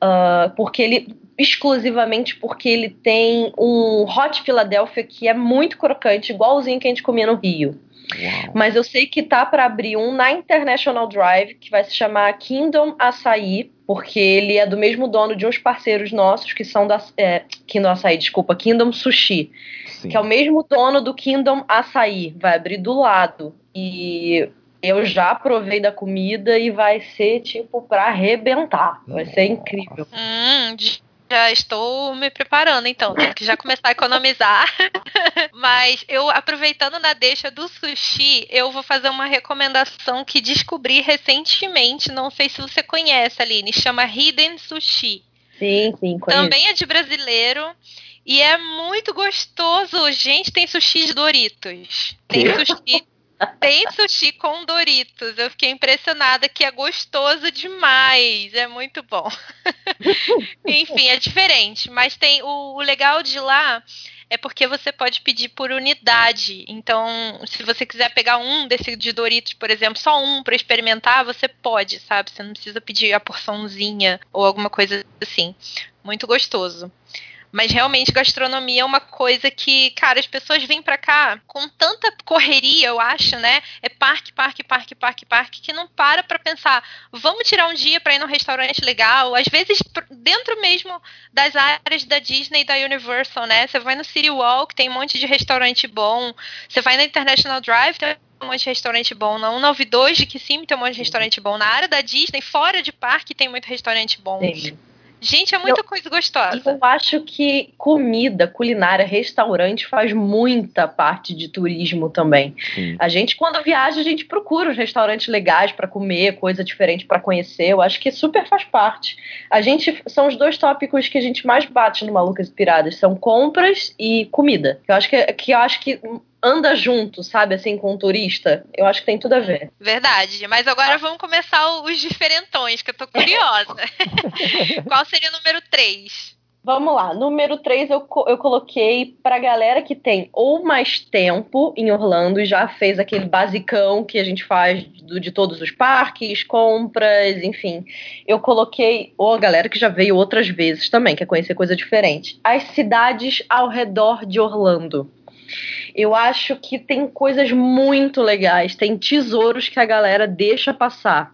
ah, porque ele exclusivamente porque ele tem um Hot Philadelphia que é muito crocante, igualzinho que a gente comia no Rio. Uau. Mas eu sei que tá para abrir um na International Drive que vai se chamar Kingdom Açaí, porque ele é do mesmo dono de uns parceiros nossos que são da é, Kingdom Açaí, desculpa, Kingdom Sushi, Sim. que é o mesmo dono do Kingdom Açaí, vai abrir do lado. E eu já provei da comida e vai ser tipo pra arrebentar. Vai ser incrível. Hum, já estou me preparando, então. Tenho que já começar a economizar. *laughs* Mas eu, aproveitando na deixa do sushi, eu vou fazer uma recomendação que descobri recentemente. Não sei se você conhece, Aline. Chama Hidden Sushi. Sim, sim, conheço. Também é de brasileiro. E é muito gostoso. Gente, tem sushi de Doritos. Tem sushi. Tem sushi com Doritos. Eu fiquei impressionada que é gostoso demais. É muito bom. *laughs* Enfim, é diferente. Mas tem o, o legal de lá é porque você pode pedir por unidade. Então, se você quiser pegar um desse de Doritos, por exemplo, só um para experimentar, você pode, sabe? Você não precisa pedir a porçãozinha ou alguma coisa assim. Muito gostoso. Mas realmente gastronomia é uma coisa que, cara, as pessoas vêm pra cá com tanta correria, eu acho, né? É parque, parque, parque, parque, parque, que não para pra pensar, vamos tirar um dia pra ir num restaurante legal, às vezes dentro mesmo das áreas da Disney e da Universal, né? Você vai no City Walk, tem um monte de restaurante bom. Você vai na International Drive, tem um monte de restaurante bom. Na 192 de Kissimmee tem um monte de restaurante bom. Na área da Disney, fora de parque, tem muito restaurante bom. Sim. Gente, é muita coisa E gostosa. eu acho que comida, culinária, restaurante faz muita parte de turismo também. Sim. A gente, quando viaja, a gente procura os restaurantes legais pra comer, coisa diferente pra conhecer. Eu acho que super faz parte. A gente são os dois tópicos que a gente mais bate no Malucas e Piradas, são compras e comida. Eu acho que, que eu acho que anda junto, sabe, assim, com o turista. Eu acho que tem tudo a ver. Verdade. Mas agora vamos começar os diferentões, que eu tô curiosa. *laughs* Qual seria o número 3? Vamos lá, número 3 eu, eu coloquei pra galera que tem ou mais tempo em Orlando e já fez aquele basicão que a gente faz do- de todos os parques, compras, enfim. Eu coloquei, ou a galera que já veio outras vezes também, quer conhecer coisa diferente. As cidades ao redor de Orlando. Eu acho que tem coisas muito legais, tem tesouros que a galera deixa passar.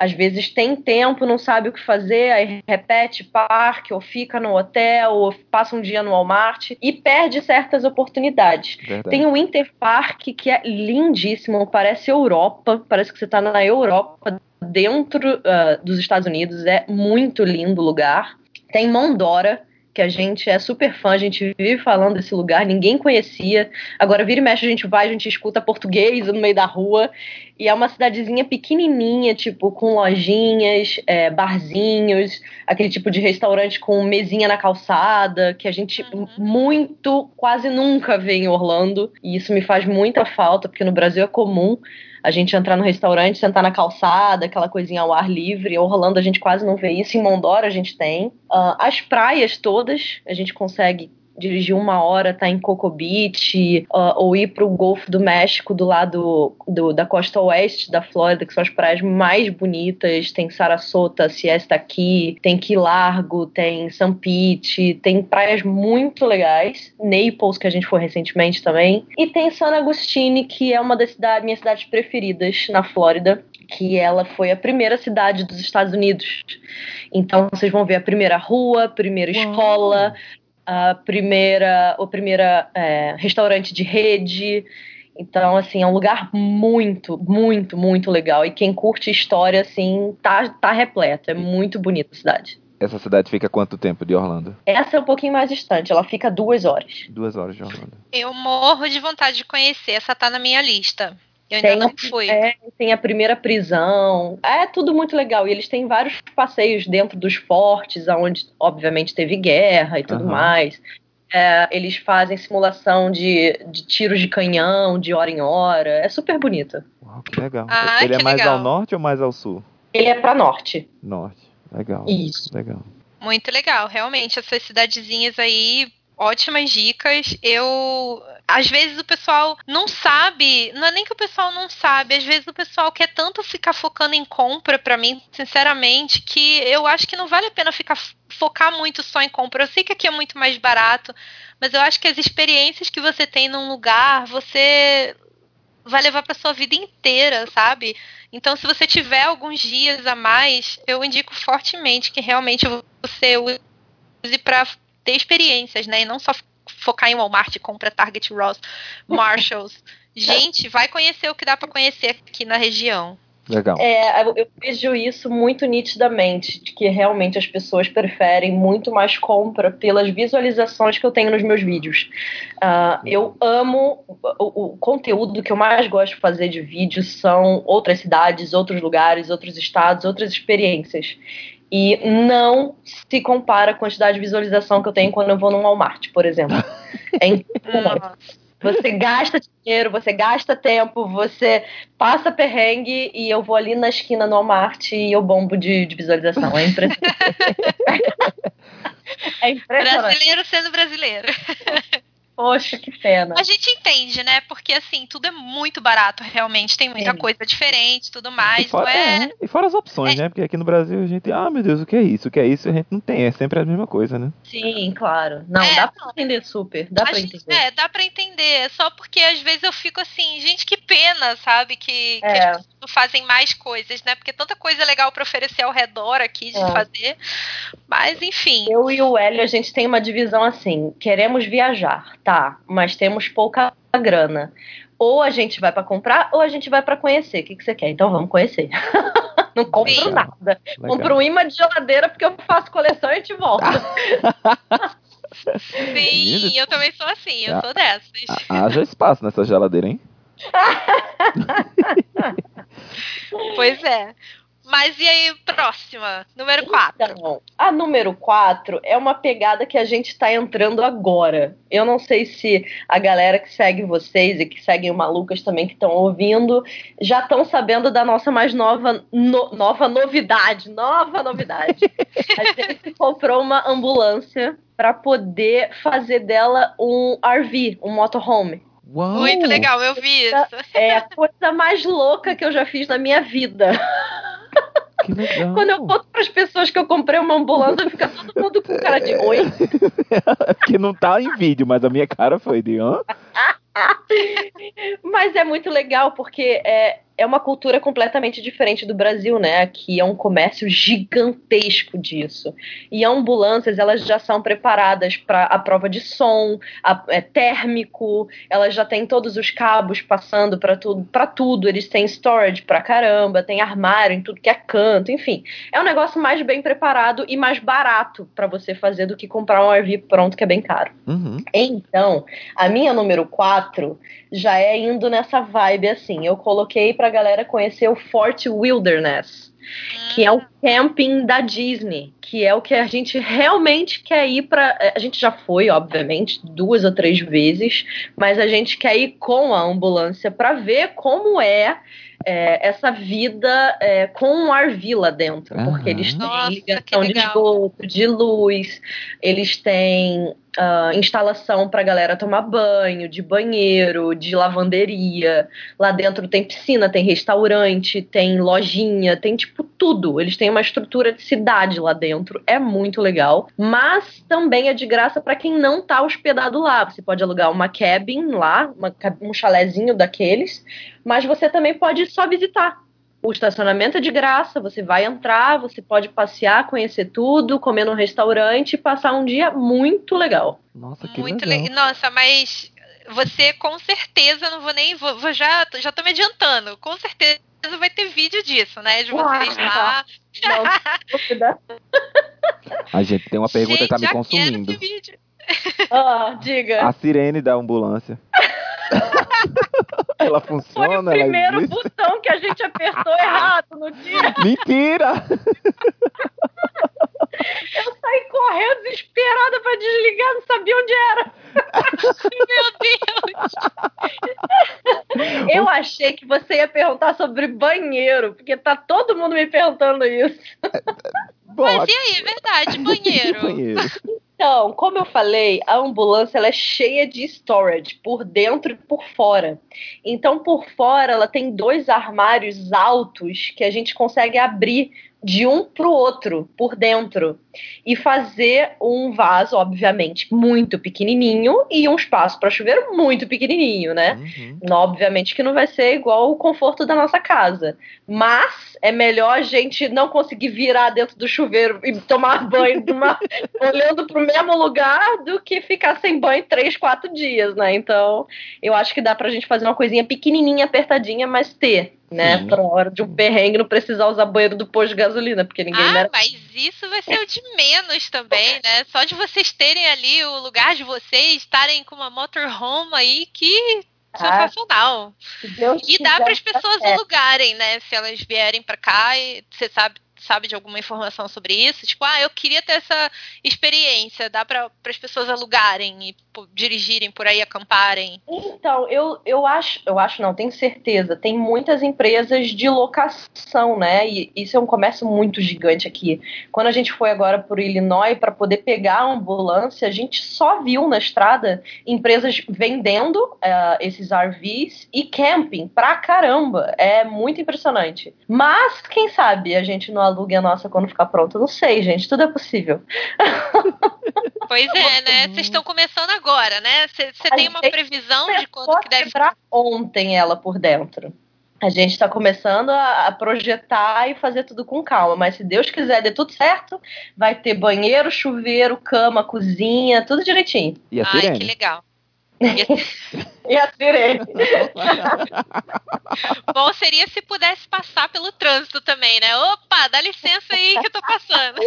Às vezes tem tempo, não sabe o que fazer, aí repete parque, ou fica no hotel, ou passa um dia no Walmart e perde certas oportunidades. Verdade. Tem o Winter Park, que é lindíssimo, parece Europa, parece que você está na Europa, dentro ah, dos Estados Unidos, é muito lindo o lugar. Tem Mondora, que a gente é super fã, a gente vive falando desse lugar, ninguém conhecia. Agora vira e mexe, a gente vai, a gente escuta português no meio da rua. E é uma cidadezinha pequenininha, tipo, com lojinhas, é, barzinhos, aquele tipo de restaurante com mesinha na calçada, que a gente Uhum. muito, quase nunca vê em Orlando. E isso me faz muita falta, porque no Brasil é comum. a gente entrar no restaurante, sentar na calçada, aquela coisinha ao ar livre. Em Orlando a gente quase não vê isso, em Mondora a gente tem. Uh, as praias todas, a gente consegue dirigir uma hora, tá em Coco Beach, uh, ou ir pro Golfo do México, do lado do, da costa oeste da Flórida, que são as praias mais bonitas. Tem Sarasota, Siesta aqui, tem Key Largo, tem San Pete, tem praias muito legais. Naples, que a gente foi recentemente também. E tem San Agustine, que é uma das cidades, minhas cidades preferidas na Flórida que ela foi a primeira cidade dos Estados Unidos. Então vocês vão ver a primeira rua, a primeira Uau. escola, a primeira, o primeiro é, restaurante de rede. Então, assim, é um lugar muito, muito, muito legal. E quem curte história, assim, tá, tá repleto. É muito bonita a cidade. Essa cidade fica quanto tempo de Orlando? Essa é um pouquinho mais distante, ela fica duas horas. Duas horas de Orlando. Eu morro de vontade de conhecer, essa tá na minha lista. Eu ainda tem, não fui. É, tem a primeira prisão. É tudo muito legal. E eles têm vários passeios dentro dos fortes, onde, obviamente, teve guerra e tudo uhum. mais. É, eles fazem simulação de, de tiros de canhão, de hora em hora. É super bonito. Uau, que legal. Ah, Ele é mais legal. ao norte ou mais ao sul? Ele é para norte. Norte. Legal. Isso. Legal. Muito legal. Realmente, essas cidadezinhas aí ótimas dicas. Eu. Às vezes o pessoal não sabe, não é nem que o pessoal não sabe, às vezes o pessoal quer tanto ficar focando em compra, para mim, sinceramente, que eu acho que não vale a pena ficar focar muito só em compra. Eu sei que aqui é muito mais barato, mas eu acho que as experiências que você tem num lugar, você vai levar para sua vida inteira, sabe? Então, se você tiver alguns dias a mais, eu indico fortemente que realmente você use para ter experiências, né? E não só focar em Walmart, compra Target, Ross, Marshalls. *laughs* Gente, vai conhecer o que dá para conhecer aqui na região. Legal. É, eu vejo isso muito nitidamente, de que realmente as pessoas preferem muito mais compra pelas visualizações que eu tenho nos meus vídeos. Uh, eu amo o, o, conteúdo que eu mais gosto de fazer de vídeos são outras cidades, outros lugares, outros estados, outras experiências. E não se compara a quantidade de visualização que eu tenho quando eu vou num Walmart, por exemplo. É impressionante. *laughs* Você gasta dinheiro, você gasta tempo, você passa perrengue e eu vou ali na esquina no Walmart e eu bombo de, de visualização. É impressionante. *laughs* é impressionante. Brasileiro sendo brasileiro. *laughs* Poxa, que pena. A gente entende, né? Porque assim, tudo é muito barato, realmente. Tem muita Sim. coisa diferente tudo mais. E fora, é... é... e fora as opções, é... né? Porque aqui no Brasil a gente, ah, meu Deus, o que é isso? O que é isso? A gente não tem, é sempre a mesma coisa, né? Sim, claro. Não, é, dá pra entender super. Dá pra gente, entender. É, dá pra entender. Só porque às vezes eu fico assim, gente, que pena, sabe? Que, que as é. pessoas fazem mais coisas, né? Porque tanta coisa legal pra oferecer ao redor aqui de é. fazer. Mas, enfim. Eu e o Hélio, a gente tem uma divisão assim: queremos viajar, tá? Mas temos pouca grana. Ou a gente vai para comprar, ou a gente vai para conhecer. O que, que você quer? Então vamos conhecer. *laughs* Não compro Sim. nada. Legal. Compro um imã de geladeira porque eu faço coleção e te volto. *laughs* Sim, eu também sou assim, eu sou dessas. Haja espaço nessa geladeira, hein? *laughs* pois é. Mas e aí, próxima? Número 4. Então, a número 4 é uma pegada que a gente tá entrando agora. Eu não sei se a galera que segue vocês e que seguem o Malucas também que estão ouvindo já estão sabendo da nossa mais nova, no, nova novidade. Nova novidade. a *laughs* gente comprou uma ambulância para poder fazer dela um RV, um motorhome. Uau. Muito legal, eu vi isso. É a coisa mais louca que eu já fiz na minha vida. *laughs* *laughs* Que legal. Quando eu conto para as pessoas que eu comprei uma ambulância, fica todo mundo com cara de oi. *laughs* Que não tá em vídeo, mas a minha cara foi de hã? *laughs* mas é muito legal porque é, é uma cultura completamente diferente do Brasil, né? Aqui é um comércio gigantesco disso. E ambulâncias, elas já são preparadas para a prova de som, a, é térmico, elas já têm todos os cabos passando para tudo, para tudo. Eles têm storage pra caramba, tem armário em tudo que é canto, enfim. É um negócio mais bem preparado e mais barato para você fazer do que comprar um RV pronto que é bem caro. Uhum. Então, a minha número 4 já é indo nessa vibe assim. Eu coloquei pra galera conhecer o Fort Wilderness, que é o camping da Disney, que é o que a gente realmente quer ir para. A gente já foi, obviamente, duas ou três vezes, mas a gente quer ir com a ambulância para ver como é é, essa vida é, com um RV lá dentro, Aham. porque eles têm Nossa, ligação de esgoto, de luz, eles têm ah, instalação para galera tomar banho, de banheiro, de lavanderia. Lá dentro tem piscina, tem restaurante, tem lojinha, tem tipo tudo. Eles têm uma estrutura de cidade lá dentro, é muito legal. Mas também é de graça para quem não tá hospedado lá. Você pode alugar uma cabin lá, uma um chalezinho daqueles, mas você também pode só visitar. O estacionamento é de graça, você vai entrar, você pode passear, conhecer tudo, comer num restaurante e passar um dia muito legal. Nossa, que Muito legal. legal. Nossa, mas você com certeza não vou nem. Vou, vou já, já tô me adiantando. Com certeza vai ter vídeo disso, né? De vocês lá. Não. A gente tem uma pergunta que tá Gente, me consumindo. Ah, diga. A sirene da ambulância. *laughs* *laughs* ela Foi funciona? o primeiro botão que a gente apertou *laughs* errado no dia. Mentira! Eu saí correndo desesperada pra desligar, não sabia onde era. *laughs* Meu Deus. Eu achei que você ia perguntar sobre banheiro, porque tá todo mundo me perguntando isso. Bom, Mas e aí, é verdade, banheiro. banheiro. Então, como eu falei, a ambulância ela é cheia de storage, por dentro e por fora. Então, por fora, ela tem dois armários altos que a gente consegue abrir de um para o outro, por dentro. E fazer um vaso, obviamente, muito pequenininho e um espaço para chuveiro muito pequenininho, né? Uhum. Obviamente que não vai ser igual o conforto da nossa casa. Mas é melhor a gente não conseguir virar dentro do chuveiro e tomar banho uma- *laughs* olhando pro mesmo lugar do que ficar sem banho três, quatro dias, né? Então, eu acho que dá pra gente fazer uma coisinha pequenininha, apertadinha, mas ter, né? Sim. Pra hora de um perrengue não precisar usar banheiro do posto de gasolina, porque ninguém Ah, merece. mas isso vai ser o de menos também, né? Só de vocês terem ali o lugar de vocês, estarem com uma motorhome aí, que Ah, sensacional. se Deus E dá para as pessoas é. alugarem, né? Se elas vierem para cá e você sabe sabe de alguma informação sobre isso, tipo, ah, eu queria ter essa experiência, dá para as pessoas alugarem e dirigirem por aí, acamparem. Então, eu, eu acho, eu acho não, tenho certeza. Tem muitas empresas de locação, né? E isso é um comércio muito gigante aqui. Quando a gente foi agora por Illinois para poder pegar a ambulância, a gente só viu na estrada empresas vendendo eh, esses RVs e camping pra caramba. É muito impressionante. Mas, quem sabe a gente não alugue a nossa quando ficar pronto? Não sei, gente. Tudo é possível. *laughs* Pois é, né? Vocês estão começando agora, né? Você tem uma previsão de quando que deve quebrar ontem ela por dentro. A gente está começando a, a projetar e fazer tudo com calma, mas se Deus quiser dê tudo certo, vai ter banheiro, chuveiro, cama, cozinha, tudo direitinho. E a Ai, que legal. E- a sirene. *laughs* Bom seria se pudesse passar pelo trânsito também, né? Opa, dá licença aí que eu tô passando.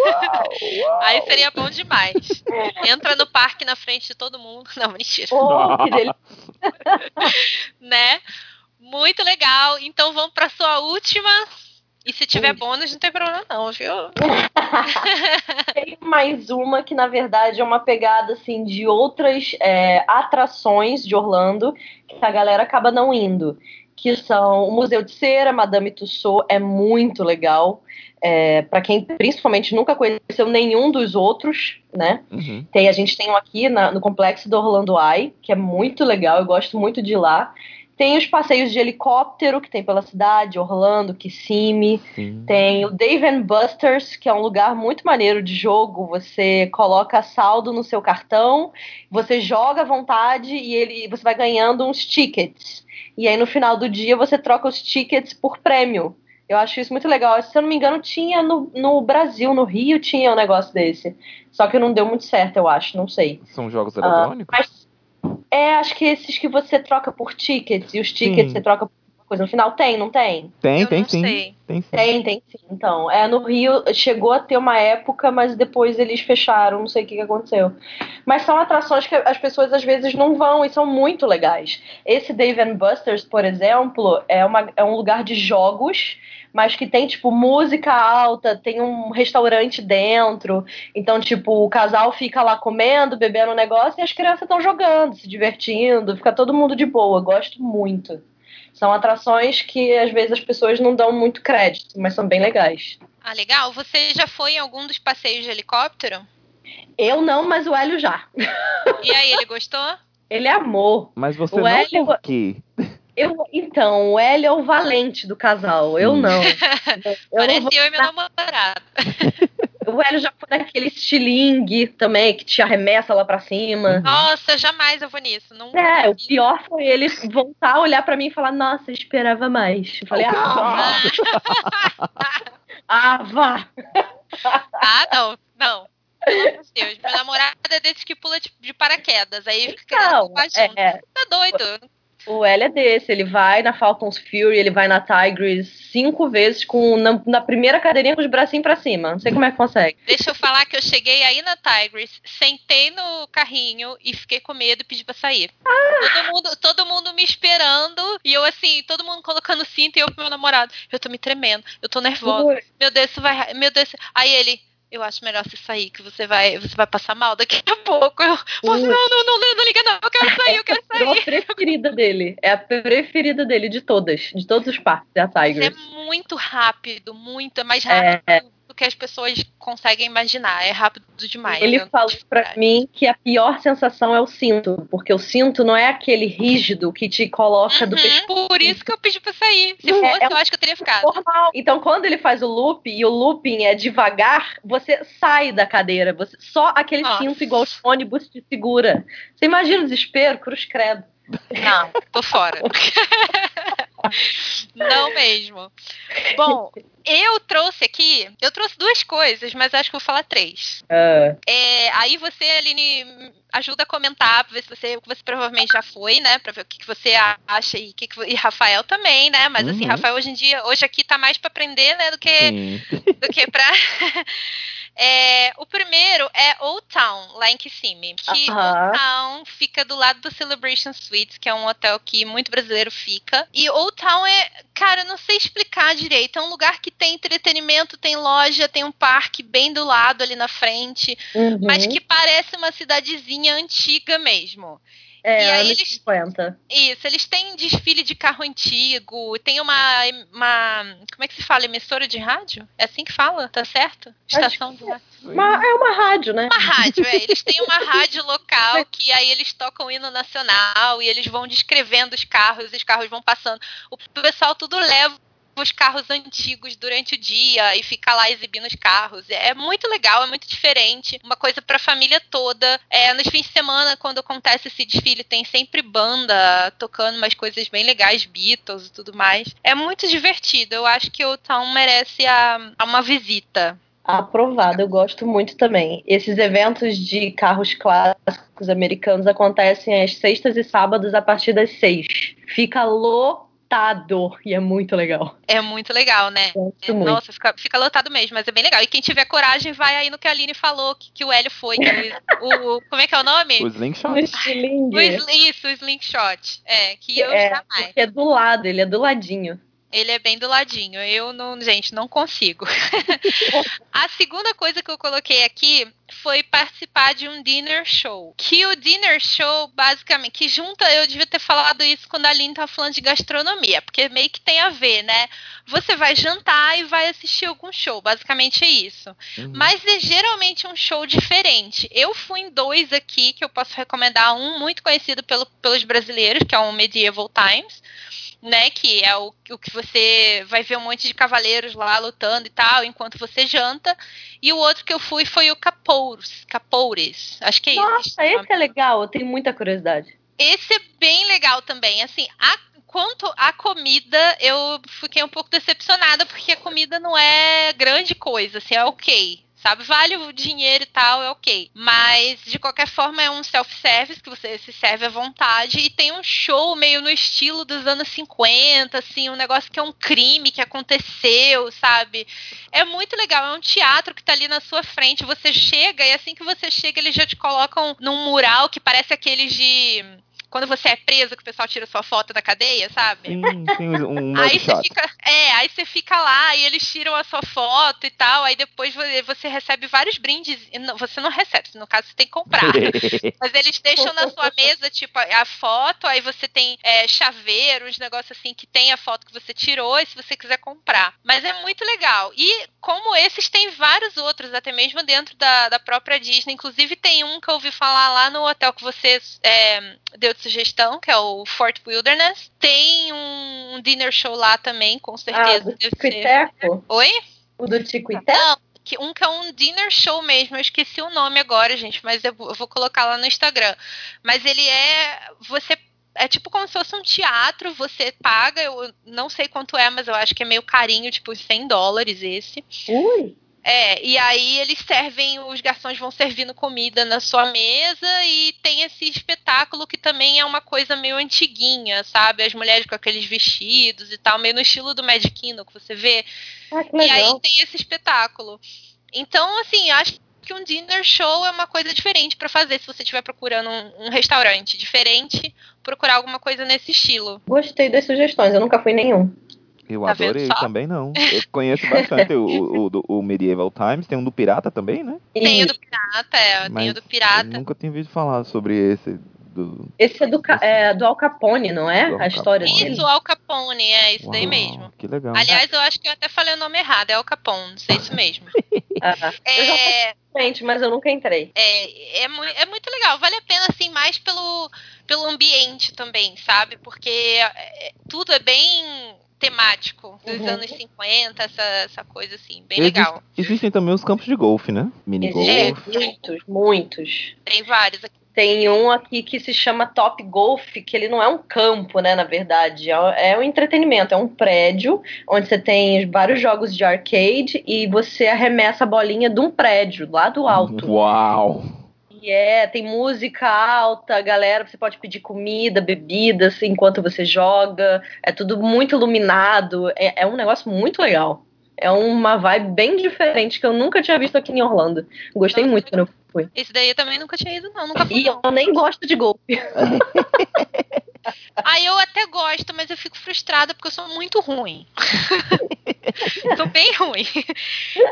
Aí seria bom demais. Entra no parque na frente de todo mundo. Não, mentira. Oh, que delícia. *laughs* Né? Muito legal. Então vamos pra sua última. E se tiver bônus, não tem problema não, viu? *laughs* Tem mais uma que, na verdade, é uma pegada assim de outras é, atrações de Orlando que a galera acaba não indo. Que são o Museu de Cera, Madame Tussauds, é muito legal. É, para quem principalmente nunca conheceu nenhum dos outros, né? Uhum. Tem, a gente tem um aqui na- no complexo do Orlando Eye, que é muito legal, eu gosto muito de ir lá. Tem os passeios de helicóptero que tem pela cidade, Orlando, Kissimmee. Sim. Tem o Dave and Buster's, que é um lugar muito maneiro de jogo. Você coloca saldo no seu cartão, você joga à vontade e ele, você vai ganhando uns tickets. E aí no final do dia você troca os tickets por prêmio. Eu acho isso muito legal. Se eu não me engano, tinha no, no Brasil, no Rio, tinha um negócio desse. Só que não deu muito certo, eu acho, não sei. São jogos Ah, eletrônicos? mas é, acho que esses que você troca por tickets, e os tickets Sim. você troca por coisa no final, tem, não tem? Tem, eu tem não sim. sei. Tem sim. Tem, tem sim. Então, é, no Rio chegou a ter uma época, mas depois eles fecharam, não sei o que, que aconteceu. Mas são atrações que as pessoas às vezes não vão e são muito legais. Esse Dave and Buster's, por exemplo, é, uma, é um lugar de jogos, mas que tem, tipo, música alta, tem um restaurante dentro. Então, tipo, o casal fica lá comendo, bebendo um negócio e as crianças estão jogando, se divertindo, fica todo mundo de boa. Gosto muito. São atrações que às vezes as pessoas não dão muito crédito, mas são bem legais. Ah, legal. Você já foi em algum dos passeios de helicóptero? Eu não, mas o Hélio já. E aí, ele gostou? *laughs* Ele amou. Mas você O não Hélio- por quê? *laughs* Eu, então, o Hélio é o valente do casal. Eu não. *laughs* Eu não Parece vou- eu e meu namorado. O Hélio já foi naquele estilingue também, que te arremessa lá pra cima. Nossa, jamais eu vou nisso. Não... É, o pior foi ele voltar, olhar pra mim e falar, nossa, eu esperava mais. Eu falei, ah, vá. ah, *laughs* vá. Ah, não, não. Pelo amor de Deus, meu namorado é desses que pula de, de paraquedas. Aí fica querendo Não, pular junto. é, Tá doido. O Hélio é desse, ele vai na Falcons Fury, ele vai na Tigris cinco vezes com na, na primeira cadeirinha com os bracinhos pra cima. Não sei como é que consegue. Deixa eu falar que eu cheguei aí na Tigris, sentei no carrinho e fiquei com medo e pedi pra sair. Todo, mundo, todo mundo me esperando e eu assim, todo mundo colocando cinto e eu pro meu namorado. Eu tô me tremendo, eu tô nervosa. Meu Deus, isso vai. Meu Deus. Aí ele. Eu acho melhor você sair, que você vai, você vai passar mal daqui a pouco. Eu falo, Ui. não, não, não, não, não liga não, eu quero sair, eu quero Virou a sair. preferida dele. É a preferida dele de todas, de todos os parques da Isso é Tigris. muito rápido, muito, é mais rápido É. do que as pessoas conseguem imaginar. É rápido demais. Ele Eu- falou pra mim que a pior sensação é o cinto, porque o cinto não é aquele rígido que te coloca do Uhum, pescoço Por isso que eu pedi pra sair. Se É, fosse, é eu acho que eu teria ficado. normal. Então, quando ele faz o loop e o looping é devagar, você sai da cadeira. Você, só aquele Nossa. cinto igual os ônibus te segura. Você imagina o desespero? Cruz credo. Não, tô fora. Não mesmo. Bom, eu trouxe aqui, eu trouxe duas coisas, mas acho que vou falar três. Ah, É, aí você, Aline, ajuda a comentar, pra ver se você, você provavelmente já foi, né? Pra ver o que, que você acha e, que que, e Rafael também, né? Mas assim, Uhum. Rafael hoje em dia, hoje aqui tá mais pra aprender, né? Do que Sim. do que pra. *laughs* É, o primeiro é Old Town, lá em Kissimmee. Que Aham. Old Town fica do lado do Celebration Suites, que é um hotel que muito brasileiro fica. E Old Town é, cara, eu não sei explicar direito. É um lugar que tem entretenimento, tem loja, tem um parque bem do lado ali na frente, uhum. mas que parece uma cidadezinha antiga mesmo. É, e aí eles- 50. Isso, eles têm desfile de carro antigo, tem uma, uma. Como é que se fala? Emissora de rádio? É assim que fala, tá certo? Estação de rádio. Uma- é uma rádio, né? Uma rádio, é. Eles têm uma *laughs* rádio local que aí eles tocam o hino nacional e eles vão descrevendo os carros, os carros vão passando. O pessoal tudo leva os carros antigos durante o dia e fica lá exibindo os carros. É muito legal, é muito diferente. Uma coisa pra família toda. É, nos fins de semana, quando acontece esse desfile, tem sempre banda tocando umas coisas bem legais, Beatles e tudo mais. É muito divertido. Eu acho que o Town merece a, a uma visita. Aprovado, eu gosto muito também. Esses eventos de carros clássicos americanos acontecem às sextas e sábados a partir das seis. Fica lotado e é muito legal. É muito legal, né? Gosto muito. Nossa, fica, fica lotado mesmo, mas é bem legal. E quem tiver coragem, vai aí no que a Aline falou, que, que o Hélio foi. que é o, o- como é que é o nome? O slingshot. Um estilingue. O isso, o Slingshot. É, que eu É, jamais. é do lado, ele é do ladinho. Ele é bem do ladinho. Eu não, gente, não consigo. *laughs* a segunda coisa que eu coloquei aqui foi participar de um dinner show. Que o dinner show, basicamente, que junta, eu devia ter falado isso quando a Aline tava falando de gastronomia, porque meio que tem a ver, né? Você vai jantar e vai assistir algum show, basicamente é isso. Uhum. Mas é geralmente um show diferente. Eu fui em dois aqui que eu posso recomendar. Um muito conhecido pelo- pelos brasileiros, que é o Medieval Times, né? Que é o, o que você vai ver um monte de cavaleiros lá lutando e tal, enquanto você janta. E o outro que eu fui foi o Capouros. Capoures. Acho que é isso. Nossa, esse é legal, eu tenho muita curiosidade. Esse é bem legal também. Assim, a, quanto à comida, eu fiquei um pouco decepcionada, porque a comida não é grande coisa, assim, é ok. Sabe, vale o dinheiro e tal, é ok. Mas, de qualquer forma, é um self-service que você se serve à vontade. E tem um show meio no estilo dos anos 50, assim, um negócio que é um crime que aconteceu, sabe? É muito legal. É um teatro que tá ali na sua frente. Você chega e assim que você chega, eles já te colocam num mural que parece aqueles de quando você é preso, que o pessoal tira sua foto da cadeia, sabe? Sim, sim, um *laughs* Aí você fica, é, aí você fica lá e eles tiram a sua foto e tal, aí depois vo- você recebe vários brindes, você não recebe, no caso você tem que comprar. *laughs* Mas eles deixam na sua mesa, tipo, a a foto, aí você tem é, chaveiro, uns negócios assim que tem a foto que você tirou, e se você quiser comprar. Mas é muito legal. E como esses, tem vários outros, até mesmo dentro da, da própria Disney. Inclusive, tem um que eu ouvi falar lá no hotel que você é, deu de sugestão, que é o Fort Wilderness. Tem um, dinner show lá também, com Ah, certeza. do deve Tico e ser. Teco? Oi? O do Tico e Teco? Não, que- um que é um dinner show mesmo, eu esqueci o nome agora, gente, mas eu vou eu vou colocar lá no Instagram. Mas ele é. Você. É tipo como se fosse um teatro, você paga, eu não sei quanto é, mas eu acho que é meio carinho, tipo 100 dólares esse. Ui. É, e aí eles servem, os garçons vão servindo comida na sua mesa e tem esse espetáculo que também é uma coisa meio antiguinha, sabe? As mulheres com aqueles vestidos e tal, meio no estilo do Magic Kingdom que você vê. Ah, que E aí tem esse espetáculo. Então, assim, acho que um dinner show é uma coisa diferente pra fazer se você estiver procurando um, um restaurante diferente, procurar alguma coisa nesse estilo. Gostei das sugestões, eu nunca fui nenhum. Eu Tá adorei só? também, não. *laughs* Eu conheço bastante o, o, o Medieval Times, tem um do Pirata também, né? Tem o do pirata, é, tem o do pirata. Eu nunca tinha ouvido falar sobre esse. Do... esse é do, Ca- é do Al Capone, não é? A história dele. Isso, Al Capone, é isso daí mesmo. Que legal. Aliás, eu acho que eu até falei o nome errado, é Al Capone, não sei isso mesmo. *laughs* Ah, eu já É, frente, mas eu nunca entrei. é, é, é muito legal, vale a pena, assim, mais pelo, pelo ambiente também, sabe? Porque é, tudo é bem temático, dos Uhum. anos 50, essa, essa coisa assim, bem Existe- legal. Existem também os campos de golfe, né? Mini Existem golf. muitos, muitos. Tem vários aqui. Tem um aqui que se chama Top Golf, que ele não é um campo, né, na verdade. É é um entretenimento, é um prédio onde você tem vários jogos de arcade e você arremessa a bolinha de um prédio lá do alto. Uau! E é, tem música alta, galera, você pode pedir comida, bebidas enquanto você joga. É tudo muito iluminado. É, é um negócio muito legal. É uma vibe bem diferente que eu nunca tinha visto aqui em Orlando. Gostei Nossa, muito quando eu fui. Esse daí eu também nunca tinha ido, não, nunca fui. E Não. eu nem gosto de golfe. *laughs* Aí eu até gosto, mas eu fico frustrada porque eu sou muito ruim. *laughs* sou bem ruim.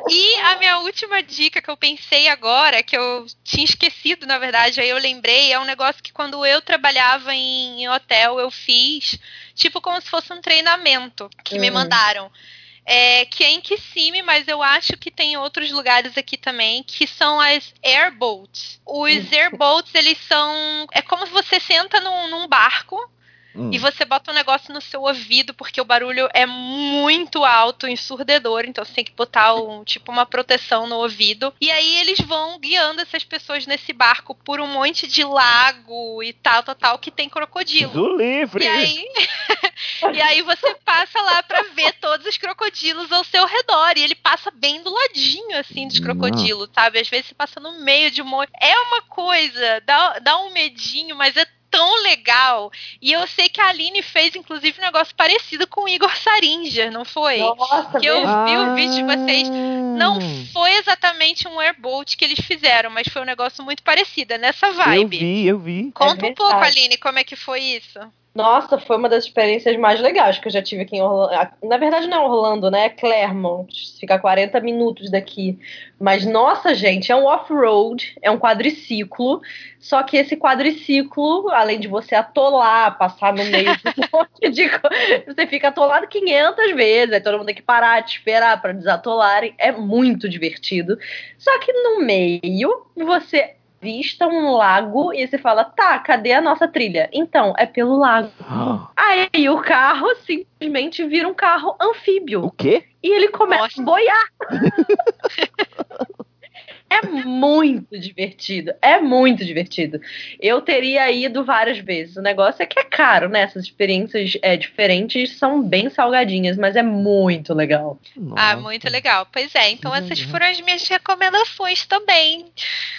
E a minha última dica que eu pensei agora, que eu tinha esquecido, na verdade, aí eu lembrei, é um negócio que quando eu trabalhava em hotel, eu fiz, tipo como se fosse um treinamento que me Hum. mandaram. É, que é em Kissimmee, mas eu acho que tem outros lugares aqui também, que são as airboats. Os airboats, eles são. É como se você senta num, num barco Hum. e você bota um negócio no seu ouvido, porque o barulho é muito alto, ensurdedor, então você tem que botar *laughs* um, tipo uma proteção no ouvido. E aí eles vão guiando essas pessoas nesse barco por um monte de lago e tal, tal, tal, que tem crocodilo. Zu livre! E aí, *laughs* e aí você passa lá pra ver todos os crocodilos ao seu redor. E ele passa bem do ladinho, assim, dos Nossa. crocodilos, sabe? Às vezes você passa no meio de um monte. É uma coisa, dá, dá um medinho, mas é tão legal. E eu sei que a Aline fez, inclusive, um negócio parecido com o Igor Saringer, não foi? Nossa, Que eu vi o vídeo de vocês. Não Ah, foi exatamente um airboat que eles fizeram, mas foi um negócio muito parecido, é nessa Eu vibe. vi, eu vi. Conta É um pouco. Aline, como é que foi isso? Nossa, foi uma das experiências mais legais que eu já tive aqui em Orlando. Na verdade, não é Orlando, né? É Claremont. Fica a 40 minutos daqui. Mas, nossa, gente, é um off-road, é um quadriciclo. Só que esse quadriciclo, além de você atolar, passar no meio de um *laughs* monte de coisa, você fica atolado 500 vezes. Aí todo mundo tem que parar, te esperar para desatolarem. É muito divertido. Só que no meio, você vista um lago e você fala, tá, cadê a nossa trilha? Então, é pelo lago. *gasps* Aí o carro simplesmente vira um carro anfíbio. O quê? E ele começa Nossa. a boiar. *laughs* É muito divertido. É muito divertido. Eu teria ido várias vezes. O negócio é que é caro, né? Essas experiências é, diferentes são bem salgadinhas, mas é muito legal. Ah, Nossa. muito legal. Pois é, então essas legal. foram as minhas recomendações também.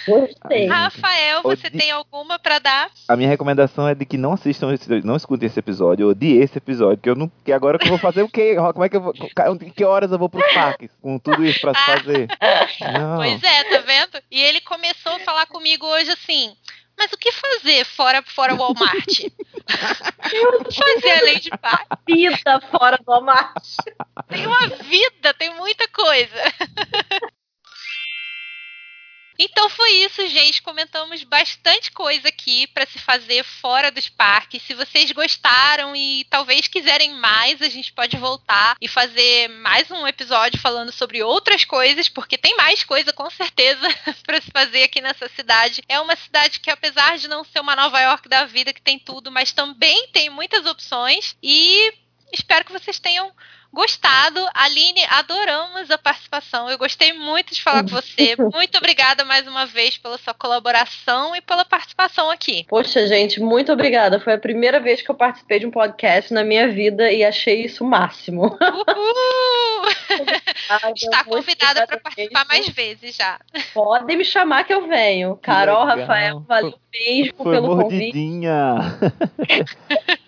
Gostei. Ah, Rafael, você Di- tem alguma pra dar? A minha recomendação é de que não assistam esse, não escutem esse episódio, eu odiei esse episódio, que eu não, que agora que eu vou fazer o quê? Como é que eu vou, que horas eu vou pros parques com tudo isso pra se fazer? *laughs* Não. Pois é, tá vendo? E ele começou a falar comigo hoje assim: Mas o que fazer fora fora Walmart? o que fazer além de pai? Vida fora do Walmart. Tem uma vida, tem muita coisa. *laughs* Então foi isso, gente. Comentamos bastante coisa aqui para se fazer fora dos parques. Se vocês gostaram e talvez quiserem mais, a gente pode voltar e fazer mais um episódio falando sobre outras coisas, porque tem mais coisa com certeza *laughs* para se fazer aqui nessa cidade. É uma cidade que apesar de não ser uma Nova York da vida que tem tudo, mas também tem muitas opções e espero que vocês tenham gostado. Aline, adoramos a participação. Eu gostei muito de falar com você. *laughs* Muito obrigada mais uma vez pela sua colaboração e pela participação aqui. Poxa, gente, muito obrigada. Foi a primeira vez que eu participei de um podcast na minha vida e achei isso o máximo. Uhul! *laughs* Está convidada para participar mais vezes já. Podem me chamar que eu venho. Carol, legal. Rafael, valeu mesmo Foi pelo convite. *laughs*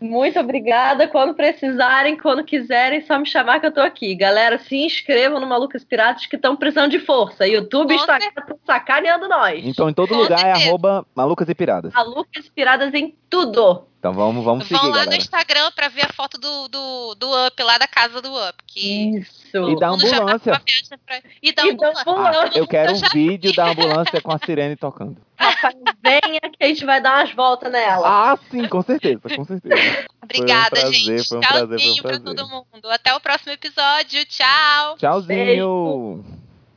Muito obrigada. Quando precisarem, quando quiserem, só me chamar que eu tô aqui. Galera, se inscrevam no Malucas Piratas que estão precisando de força. YouTube e estão sacaneando nós. Então em todo Com lugar é certeza. arroba malucas e piradas. Malucas Piradas em tudo. Então vamos, vamos seguir, Vão lá no galera. Instagram para ver a foto do, do, do Up, lá da casa do Up. Que Isso. E da tá ambulância. pra- E da E da ambulância. ambulância. Ah, eu quero um já- vídeo da ambulância com a *laughs* sirene tocando. Rafael, venha que a gente vai dar umas voltas nela. Ah, sim, com certeza, com certeza. *laughs* Obrigada, prazer, gente. foi um prazer, foi um Tchauzinho pra prazer. todo mundo. Até o próximo episódio. Tchau. Tchauzinho.